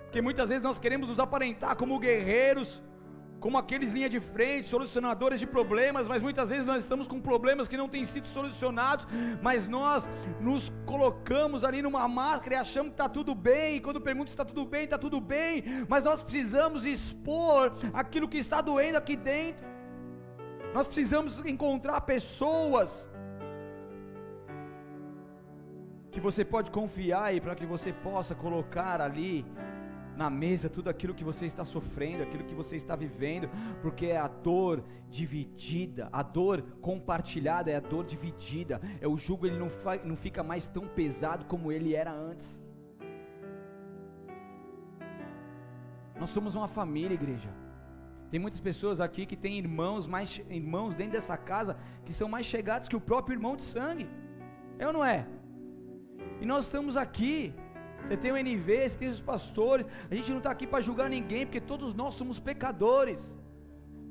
S1: porque muitas vezes nós queremos nos aparentar como guerreiros, como aqueles linha de frente, solucionadores de problemas, mas muitas vezes nós estamos com problemas que não têm sido solucionados, mas nós nos colocamos ali numa máscara e achamos que está tudo bem, e quando pergunta se está tudo bem, está tudo bem, mas nós precisamos expor aquilo que está doendo aqui dentro, nós precisamos encontrar pessoas que você pode confiar e para que você possa colocar ali na mesa tudo aquilo que você está sofrendo, aquilo que você está vivendo, porque é a dor dividida, a dor compartilhada é a dor dividida. É o jugo ele não, não fica mais tão pesado como ele era antes. Nós somos uma família, igreja. Tem muitas pessoas aqui que têm irmãos, mais irmãos dentro dessa casa que são mais chegados que o próprio irmão de sangue. É ou não é? E nós estamos aqui você tem o NV, você tem os pastores. A gente não está aqui para julgar ninguém, porque todos nós somos pecadores.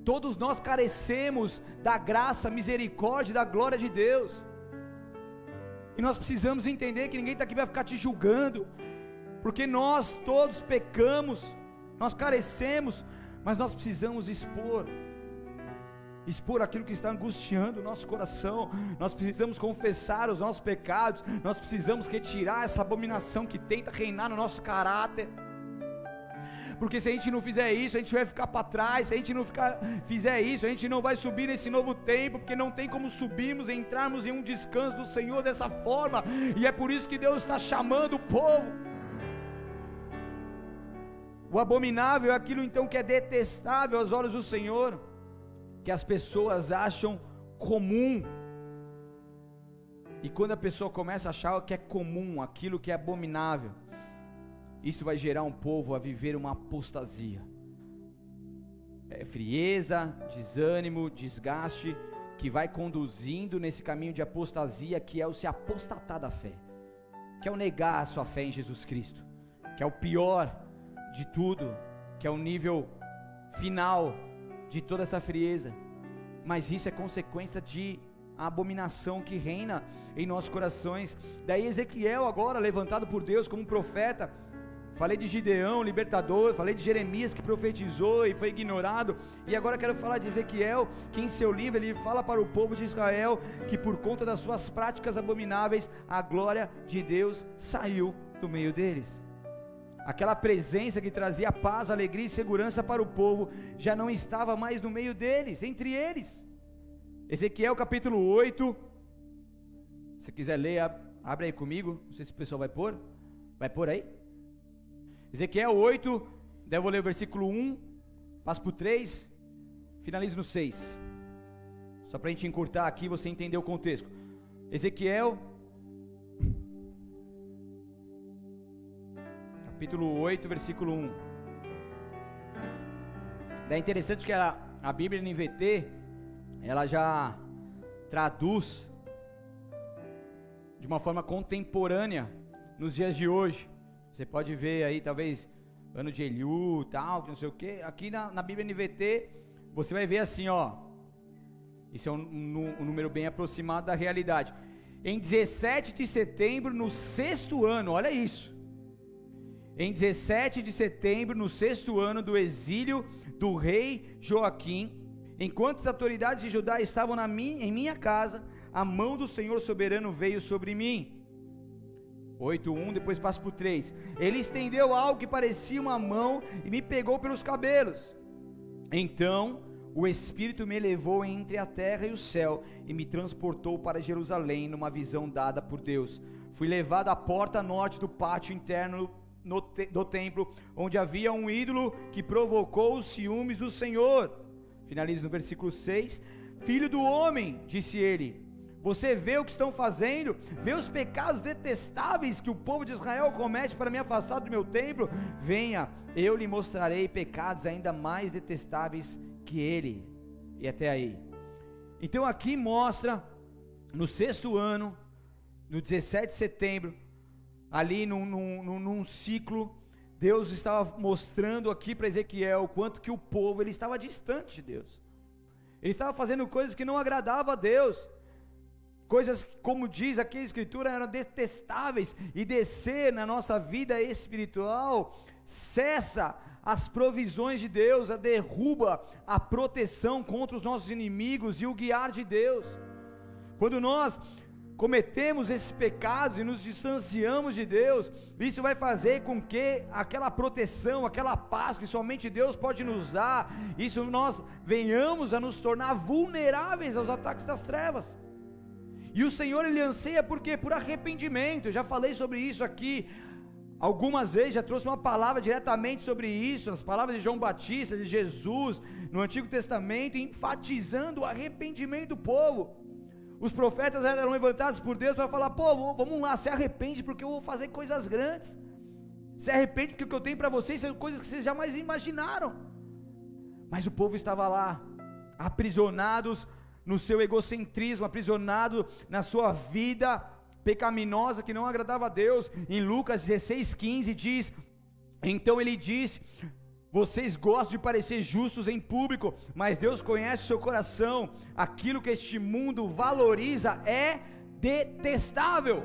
S1: Todos nós carecemos da graça, misericórdia, da glória de Deus. E nós precisamos entender que ninguém está aqui para ficar te julgando, porque nós todos pecamos, nós carecemos, mas nós precisamos expor expor aquilo que está angustiando o nosso coração, nós precisamos confessar os nossos pecados, nós precisamos retirar essa abominação que tenta reinar no nosso caráter. Porque se a gente não fizer isso, a gente vai ficar para trás. Se a gente não ficar, fizer isso, a gente não vai subir nesse novo tempo, porque não tem como subirmos e entrarmos em um descanso do Senhor dessa forma. E é por isso que Deus está chamando o povo. O abominável é aquilo então que é detestável aos olhos do Senhor que as pessoas acham comum. E quando a pessoa começa a achar que é comum, aquilo que é abominável, isso vai gerar um povo a viver uma apostasia. É frieza, desânimo, desgaste, que vai conduzindo nesse caminho de apostasia, que é o se apostatar da fé, que é o negar a sua fé em Jesus Cristo, que é o pior de tudo, que é o nível final de toda essa frieza, mas isso é consequência de a abominação que reina em nossos corações. Daí Ezequiel agora levantado por Deus como profeta, falei de Gideão, libertador, falei de Jeremias que profetizou e foi ignorado, e agora quero falar de Ezequiel, que em seu livro ele fala para o povo de Israel que por conta das suas práticas abomináveis, a glória de Deus saiu do meio deles aquela presença que trazia paz, alegria e segurança para o povo, já não estava mais no meio deles, entre eles. Ezequiel capítulo 8. Se quiser ler, abre aí comigo. Não sei se o pessoal vai pôr. Vai pôr aí? Ezequiel 8, devo ler o versículo 1, passo para o 3, finalizo no 6. Só para a gente encurtar aqui, você entender o contexto. Ezequiel capítulo 8, versículo 1. É interessante que a, a Bíblia NVT, ela já traduz de uma forma contemporânea nos dias de hoje. Você pode ver aí, talvez, ano de Eliú, tal, não sei o que. Aqui na, na Bíblia NVT, você vai ver assim, ó. Isso é um, um, um número bem aproximado da realidade. Em 17 de setembro, no sexto ano, olha isso em 17 de setembro, no sexto ano do exílio do rei Joaquim, enquanto as autoridades de Judá estavam minha, em minha casa, a mão do Senhor soberano veio sobre mim. 8.1, depois passo para o 3. Ele estendeu algo que parecia uma mão e me pegou pelos cabelos. Então o Espírito me levou entre a terra e o céu e me transportou para Jerusalém numa visão dada por Deus. Fui levado à porta norte do pátio interno no te, do templo, onde havia um ídolo que provocou os ciúmes do Senhor. Finaliza no versículo 6. Filho do homem, disse ele, Você vê o que estão fazendo, vê os pecados detestáveis que o povo de Israel comete para me afastar do meu templo. Venha, eu lhe mostrarei pecados ainda mais detestáveis que ele. E até aí. Então aqui mostra, no sexto ano, no 17 de setembro, ali num, num, num ciclo, Deus estava mostrando aqui para Ezequiel o quanto que o povo ele estava distante de Deus. Ele estava fazendo coisas que não agradavam a Deus. Coisas, como diz aqui a Escritura, eram detestáveis. E descer na nossa vida espiritual cessa as provisões de Deus, a derruba a proteção contra os nossos inimigos e o guiar de Deus. Quando nós cometemos esses pecados e nos distanciamos de Deus, isso vai fazer com que aquela proteção, aquela paz que somente Deus pode nos dar, isso nós venhamos a nos tornar vulneráveis aos ataques das trevas. E o Senhor ele anseia por quê? Por arrependimento. Eu já falei sobre isso aqui algumas vezes, já trouxe uma palavra diretamente sobre isso, as palavras de João Batista, de Jesus, no Antigo Testamento, enfatizando o arrependimento do povo. Os profetas eram levantados por Deus para falar: pô, vamos lá, se arrepende porque eu vou fazer coisas grandes. Se arrepende porque o que eu tenho para vocês são coisas que vocês jamais imaginaram. Mas o povo estava lá, aprisionados no seu egocentrismo, aprisionado na sua vida pecaminosa que não agradava a Deus. Em Lucas 16:15 diz: Então ele disse: vocês gostam de parecer justos em público, mas Deus conhece o seu coração. Aquilo que este mundo valoriza é detestável,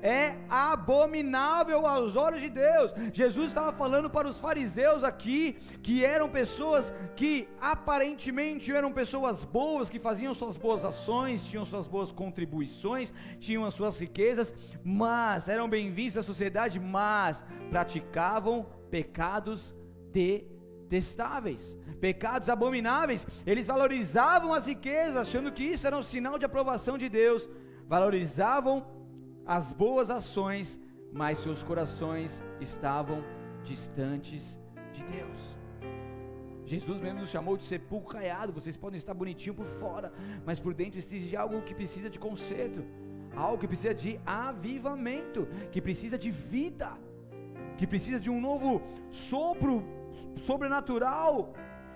S1: é abominável aos olhos de Deus. Jesus estava falando para os fariseus aqui, que eram pessoas que aparentemente eram pessoas boas, que faziam suas boas ações, tinham suas boas contribuições, tinham as suas riquezas, mas eram bem vistos na sociedade, mas praticavam pecados detestáveis, pecados abomináveis. Eles valorizavam as riquezas, achando que isso era um sinal de aprovação de Deus. Valorizavam as boas ações, mas seus corações estavam distantes de Deus. Jesus mesmo nos chamou de sepulcro caiado. Vocês podem estar bonitinho por fora, mas por dentro existe algo que precisa de conserto, algo que precisa de avivamento, que precisa de vida, que precisa de um novo sopro sobrenatural,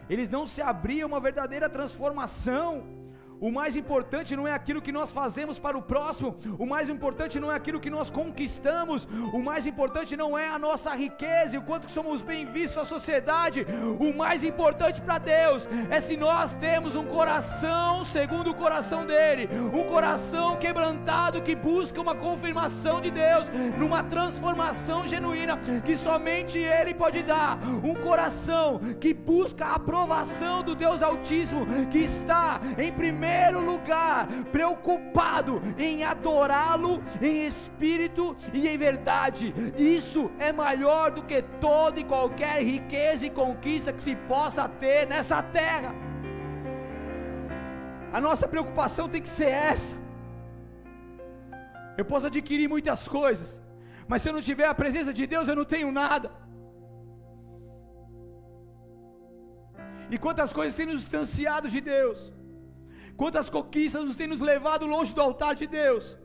S1: eles não se abriam a uma verdadeira transformação. O mais importante não é aquilo que nós fazemos para o próximo, o mais importante não é aquilo que nós conquistamos, o mais importante não é a nossa riqueza e o quanto somos bem vistos na sociedade. O mais importante para Deus é se nós temos um coração segundo o coração dele, um coração quebrantado que busca uma confirmação de Deus, numa transformação genuína que somente ele pode dar, um coração que busca a aprovação do Deus Altíssimo, que está em primeiro primeiro lugar, preocupado em adorá-lo em espírito e em verdade. Isso é maior do que toda e qualquer riqueza e conquista que se possa ter nessa terra. A nossa preocupação tem que ser essa. Eu posso adquirir muitas coisas, mas se eu não tiver a presença de Deus, eu não tenho nada. E quantas coisas têm nos distanciado de Deus? Quantas conquistas nos tem nos levado longe do altar de Deus.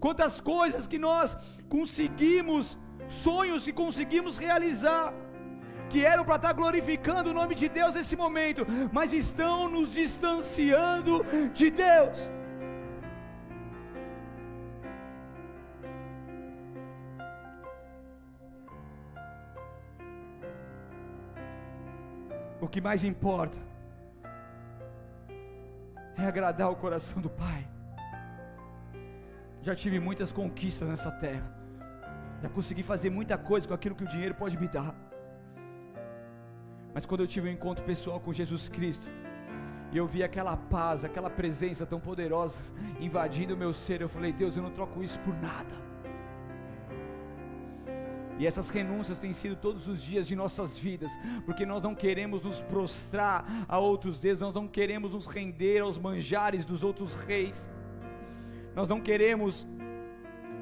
S1: Quantas coisas que nós conseguimos, sonhos que conseguimos realizar, que eram para estar glorificando o nome de Deus nesse momento, mas estão nos distanciando de Deus. O que mais importa é agradar o coração do Pai. Já tive muitas conquistas nessa terra. Já consegui fazer muita coisa com aquilo que o dinheiro pode me dar. Mas quando eu tive um encontro pessoal com Jesus Cristo, e eu vi aquela paz, aquela presença tão poderosa invadindo o meu ser, eu falei: Deus, eu não troco isso por nada. E essas renúncias têm sido todos os dias de nossas vidas, porque nós não queremos nos prostrar a outros deuses, nós não queremos nos render aos manjares dos outros reis, nós não queremos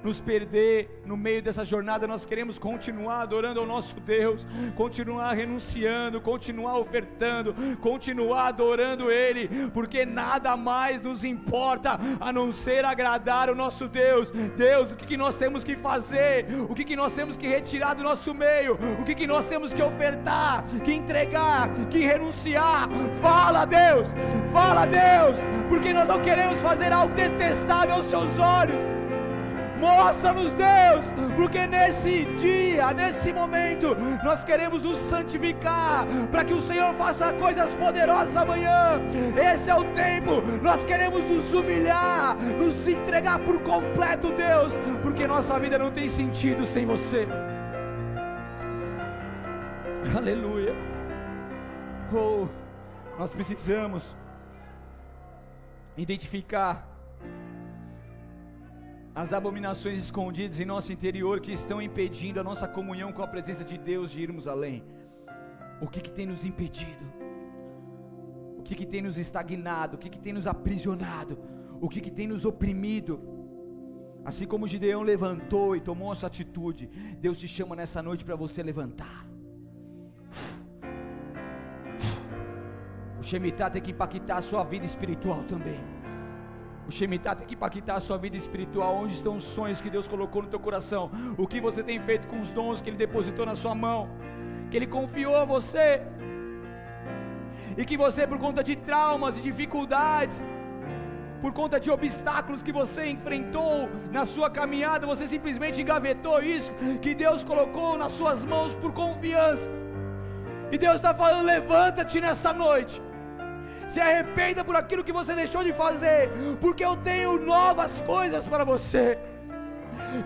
S1: nos perder no meio dessa jornada, nós queremos continuar adorando ao nosso Deus, continuar renunciando, continuar ofertando, continuar adorando Ele, porque nada mais nos importa a não ser agradar o nosso Deus. Deus, o que, que nós temos que fazer? O que, que nós temos que retirar do nosso meio? O que, que nós temos que ofertar, que entregar, que renunciar? Fala, Deus, fala, Deus, porque nós não queremos fazer algo detestável aos seus olhos. Mostra-nos, Deus, porque nesse dia, nesse momento, nós queremos nos santificar, para que o Senhor faça coisas poderosas amanhã. Esse é o tempo, nós queremos nos humilhar, nos entregar por completo, Deus, porque nossa vida não tem sentido sem você. Aleluia. Oh, nós precisamos identificar as abominações escondidas em nosso interior que estão impedindo a nossa comunhão com a presença de Deus de irmos além. O que, que tem nos impedido? O que, que tem nos estagnado? O que, que tem nos aprisionado? O que, que tem nos oprimido? Assim como Gideão levantou e tomou essa atitude, Deus te chama nessa noite para você levantar. O Shemitah tem que impactar a sua vida espiritual também. O Shemitah tem que impactar a sua vida espiritual. Onde estão os sonhos que Deus colocou no teu coração? O que você tem feito com os dons que Ele depositou na sua mão? Que Ele confiou a você. E que você, por conta de traumas e dificuldades, por conta de obstáculos que você enfrentou na sua caminhada, você simplesmente engavetou isso que Deus colocou nas suas mãos por confiança. E Deus está falando: levanta-te nessa noite se arrependa por aquilo que você deixou de fazer, porque eu tenho novas coisas para você.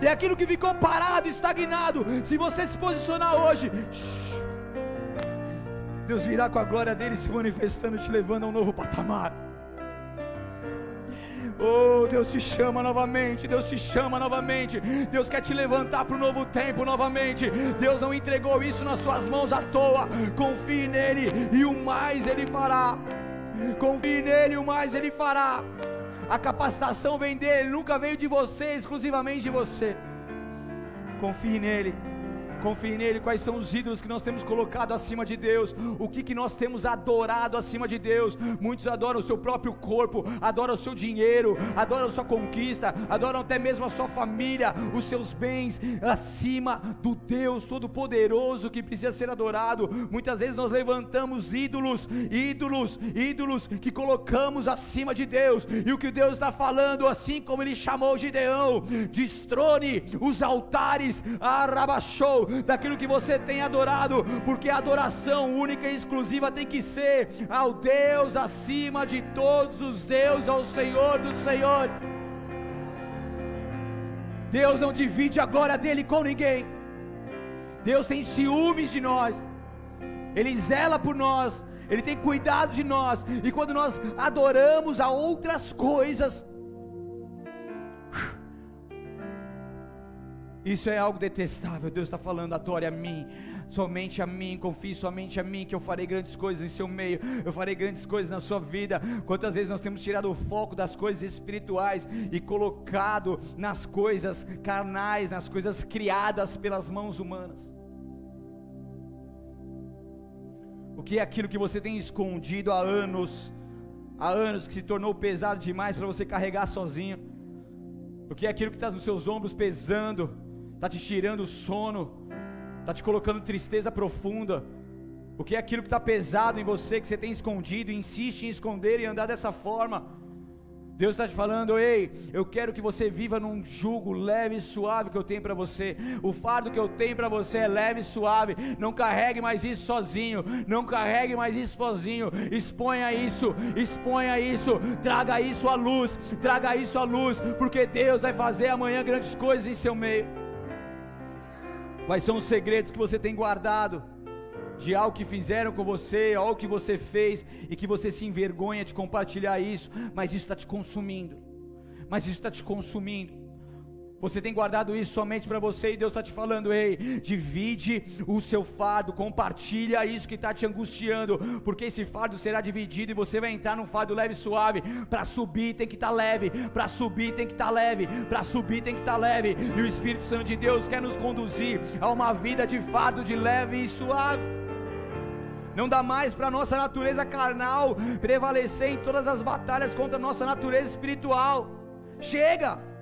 S1: E aquilo que ficou parado, estagnado, se você se posicionar hoje, Deus virá com a glória dele se manifestando, te levando a um novo patamar. Oh, Deus te chama novamente, Deus te chama novamente, Deus quer te levantar para o novo tempo novamente. Deus não entregou isso nas suas mãos à toa. Confie nele e o mais ele fará. Confie nele, o mais ele fará. A capacitação vem dele, nunca veio de você, exclusivamente de você. Confie nele. Confie nele, quais são os ídolos que nós temos colocado acima de Deus, o que, que nós temos adorado acima de Deus. Muitos adoram o seu próprio corpo, adoram o seu dinheiro, adoram a sua conquista, adoram até mesmo a sua família, os seus bens, acima do Deus Todo-Poderoso que precisa ser adorado. Muitas vezes nós levantamos ídolos, ídolos, ídolos que colocamos acima de Deus, e o que Deus está falando, assim como Ele chamou Gideão, destrone os altares, arrabachou, daquilo que você tem adorado, porque a adoração única e exclusiva tem que ser ao Deus acima de todos os deuses, ao Senhor dos Senhores. Deus não divide a glória dele com ninguém. Deus tem ciúmes de nós. Ele zela por nós. Ele tem cuidado de nós. E quando nós adoramos a outras coisas, Isso é algo detestável. Deus está falando: adore a mim, somente a mim, confie somente a mim, que eu farei grandes coisas em seu meio, eu farei grandes coisas na sua vida. Quantas vezes nós temos tirado o foco das coisas espirituais e colocado nas coisas carnais, nas coisas criadas pelas mãos humanas? O que é aquilo que você tem escondido há anos, há anos que se tornou pesado demais para você carregar sozinho? O que é aquilo que está nos seus ombros pesando? Está te tirando o sono, está te colocando tristeza profunda. O que é aquilo que está pesado em você, que você tem escondido, insiste em esconder e andar dessa forma? Deus está te falando, ei, eu quero que você viva num jugo leve e suave que eu tenho para você. O fardo que eu tenho para você é leve e suave. Não carregue mais isso sozinho. Não carregue mais isso sozinho. Exponha isso, exponha isso. Traga isso à luz, traga isso à luz, porque Deus vai fazer amanhã grandes coisas em seu meio. Quais são os segredos que você tem guardado de algo que fizeram com você, algo que você fez e que você se envergonha de compartilhar isso, mas isso está te consumindo. Mas isso está te consumindo. Você tem guardado isso somente para você e Deus está te falando, ei, divide o seu fardo, compartilha isso que está te angustiando, porque esse fardo será dividido e você vai entrar num fardo leve e suave. Para subir tem que estar tá leve, para subir tem que estar tá leve, para subir tem que estar tá leve. E o Espírito Santo de Deus quer nos conduzir a uma vida de fardo de leve e suave. Não dá mais para nossa natureza carnal prevalecer em todas as batalhas contra a nossa natureza espiritual. Chega!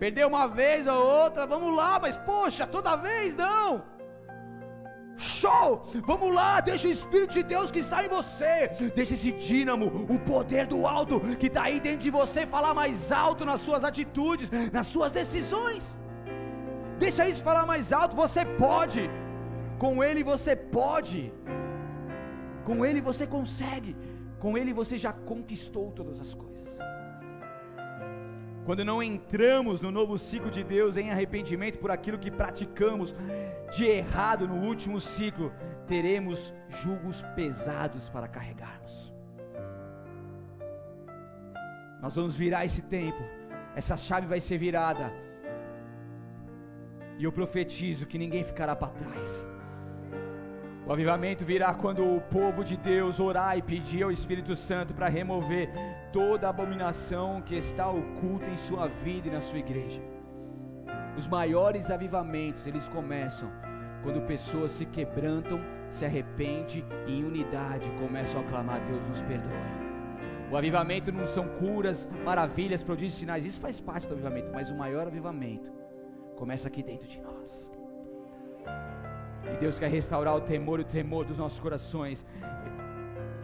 S1: Perdeu uma vez ou outra, vamos lá, mas poxa, toda vez não. Show! Vamos lá, deixa o Espírito de Deus que está em você, deixa esse dínamo, o poder do alto que está aí dentro de você falar mais alto nas suas atitudes, nas suas decisões. Deixa isso falar mais alto, você pode. Com Ele você pode. Com Ele você consegue. Com Ele você já conquistou todas as coisas. Quando não entramos no novo ciclo de Deus em arrependimento por aquilo que praticamos de errado no último ciclo, teremos julgos pesados para carregarmos. Nós vamos virar esse tempo, essa chave vai ser virada, e eu profetizo que ninguém ficará para trás. O avivamento virá quando o povo de Deus orar e pedir ao Espírito Santo para remover toda abominação que está oculta em sua vida e na sua igreja. Os maiores avivamentos, eles começam quando pessoas se quebrantam, se arrependem e em unidade começam a clamar: Deus nos perdoe. O avivamento não são curas, maravilhas, prodígios, sinais, isso faz parte do avivamento, mas o maior avivamento começa aqui dentro de nós. E Deus quer restaurar o temor e o tremor dos nossos corações.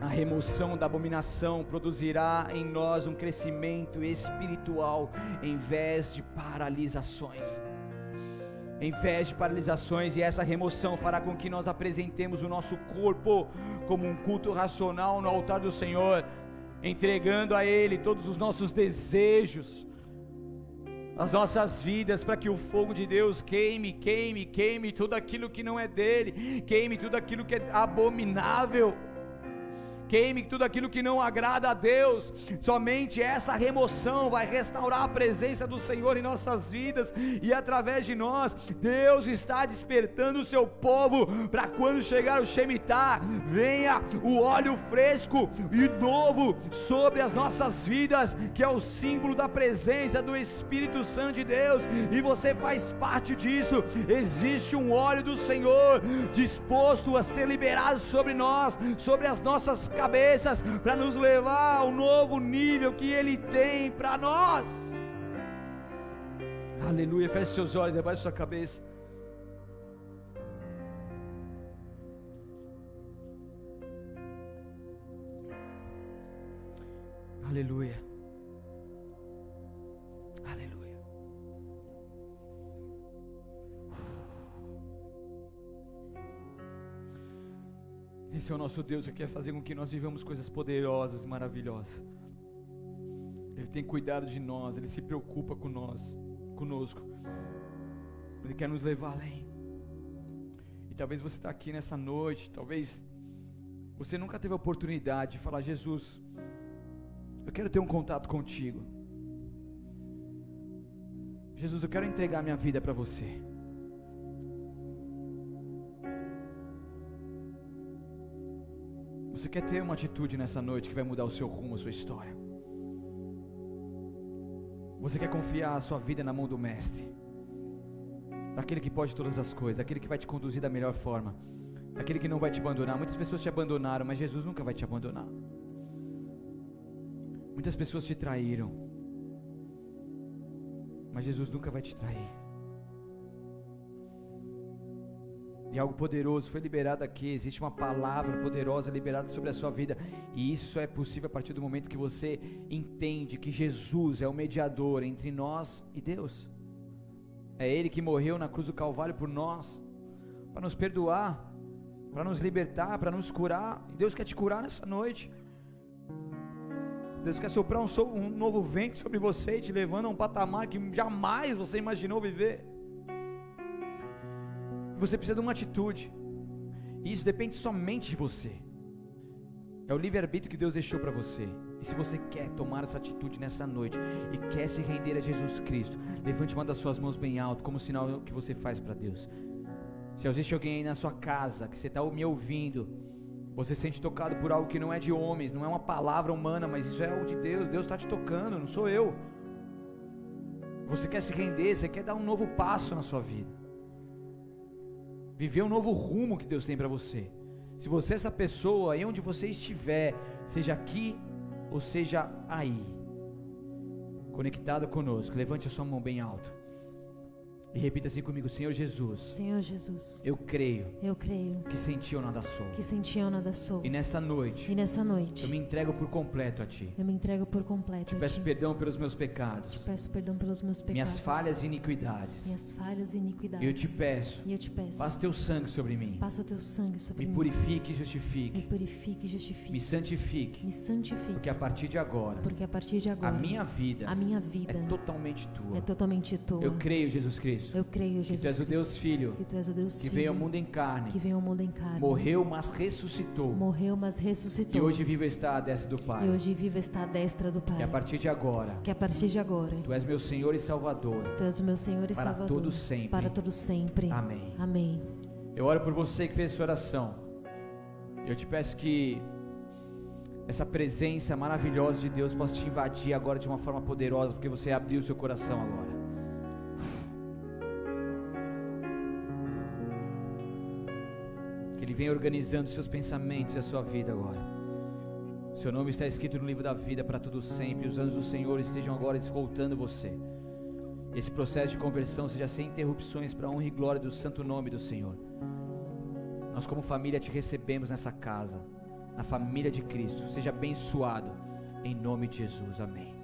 S1: A remoção da abominação produzirá em nós um crescimento espiritual em vez de paralisações. Em vez de paralisações, e essa remoção fará com que nós apresentemos o nosso corpo como um culto racional no altar do Senhor, entregando a Ele todos os nossos desejos, as nossas vidas, para que o fogo de Deus queime, queime, queime tudo aquilo que não é dele, queime tudo aquilo que é abominável queime tudo aquilo que não agrada a Deus. Somente essa remoção vai restaurar a presença do Senhor em nossas vidas e através de nós, Deus está despertando o seu povo para quando chegar o Shemitah, venha o óleo fresco e novo sobre as nossas vidas, que é o símbolo da presença do Espírito Santo de Deus, e você faz parte disso. Existe um óleo do Senhor disposto a ser liberado sobre nós, sobre as nossas cabeças para nos levar ao novo nível que Ele tem para nós. Aleluia. Feche seus olhos, abaixe sua cabeça. Aleluia. Esse é o nosso Deus que quer fazer com que nós vivamos coisas poderosas e maravilhosas. Ele tem cuidado de nós, Ele se preocupa com nós, conosco. Ele quer nos levar além. E talvez você está aqui nessa noite, talvez você nunca teve a oportunidade de falar, Jesus, eu quero ter um contato contigo. Jesus, eu quero entregar minha vida para você. Você quer ter uma atitude nessa noite que vai mudar o seu rumo, a sua história? Você quer confiar a sua vida na mão do Mestre, daquele que pode todas as coisas, daquele que vai te conduzir da melhor forma, daquele que não vai te abandonar. Muitas pessoas te abandonaram, mas Jesus nunca vai te abandonar. Muitas pessoas te traíram, mas Jesus nunca vai te trair. E algo poderoso foi liberado aqui. Existe uma palavra poderosa liberada sobre a sua vida. E isso é possível a partir do momento que você entende que Jesus é o mediador entre nós e Deus. É Ele que morreu na cruz do Calvário por nós, para nos perdoar, para nos libertar, para nos curar. E Deus quer te curar nessa noite. Deus quer soprar um, um novo vento sobre você, te levando a um patamar que jamais você imaginou viver. Você precisa de uma atitude. E isso depende somente de você. É o livre-arbítrio que Deus deixou para você. E se você quer tomar essa atitude nessa noite e quer se render a Jesus Cristo, levante uma das suas mãos bem alto, como sinal que você faz para Deus. Se existe alguém aí na sua casa que você está me ouvindo, você se sente tocado por algo que não é de homens, não é uma palavra humana, mas isso é algo de Deus. Deus está te tocando, não sou eu. Você quer se render, você quer dar um novo passo na sua vida, viver um novo rumo que Deus tem para você. Se você é essa pessoa, aí onde você estiver, seja aqui ou seja aí, conectado conosco, levante a sua mão bem alto. E repita assim comigo, Senhor Jesus.
S2: Senhor Jesus.
S1: Eu creio.
S2: Eu creio.
S1: Que sem ti eu nada sou.
S2: Que sem ti eu nada sou.
S1: E nesta noite.
S2: E nessa noite.
S1: Eu me entrego por completo a ti.
S2: Eu me entrego por completo
S1: Te peço perdão pelos meus pecados.
S2: Te peço perdão pelos meus pecados.
S1: Minhas falhas e iniquidades.
S2: Minhas falhas e iniquidades.
S1: Eu te peço.
S2: E eu te peço.
S1: Passa teu sangue sobre mim.
S2: Passa teu sangue sobre
S1: me
S2: mim.
S1: Purifique e justifique.
S2: Me purifique e justifique.
S1: Me santifique.
S2: Me santifique.
S1: Porque a partir de agora.
S2: Porque a partir de agora.
S1: A minha vida.
S2: A minha vida.
S1: É totalmente tua.
S2: É totalmente tua.
S1: Eu creio Jesus Cristo.
S2: Eu creio Jesus
S1: tu és o Deus Filho,
S2: que tu és o Deus
S1: que
S2: filho,
S1: veio ao mundo em carne,
S2: que veio ao mundo em carne,
S1: morreu, mas ressuscitou,
S2: morreu, mas ressuscitou,
S1: e hoje vive está à destra do Pai,
S2: e hoje vive está à destra do Pai,
S1: e a partir de agora,
S2: que a partir de agora,
S1: tu és meu Senhor e Salvador,
S2: tu és o meu Senhor e
S1: para
S2: Salvador,
S1: todo sempre,
S2: para todo sempre,
S1: Amém.
S2: Amém.
S1: Eu oro por você que fez essa oração, eu te peço que essa presença maravilhosa de Deus possa te invadir agora de uma forma poderosa, porque você abriu o seu coração agora. Vem organizando seus pensamentos e a sua vida agora. Seu nome está escrito no livro da vida para tudo sempre. Os anjos do Senhor estejam agora escoltando você. Esse processo de conversão seja sem interrupções para a honra e glória do santo nome do Senhor. Nós, como família, te recebemos nessa casa, na família de Cristo. Seja abençoado, em nome de Jesus. Amém.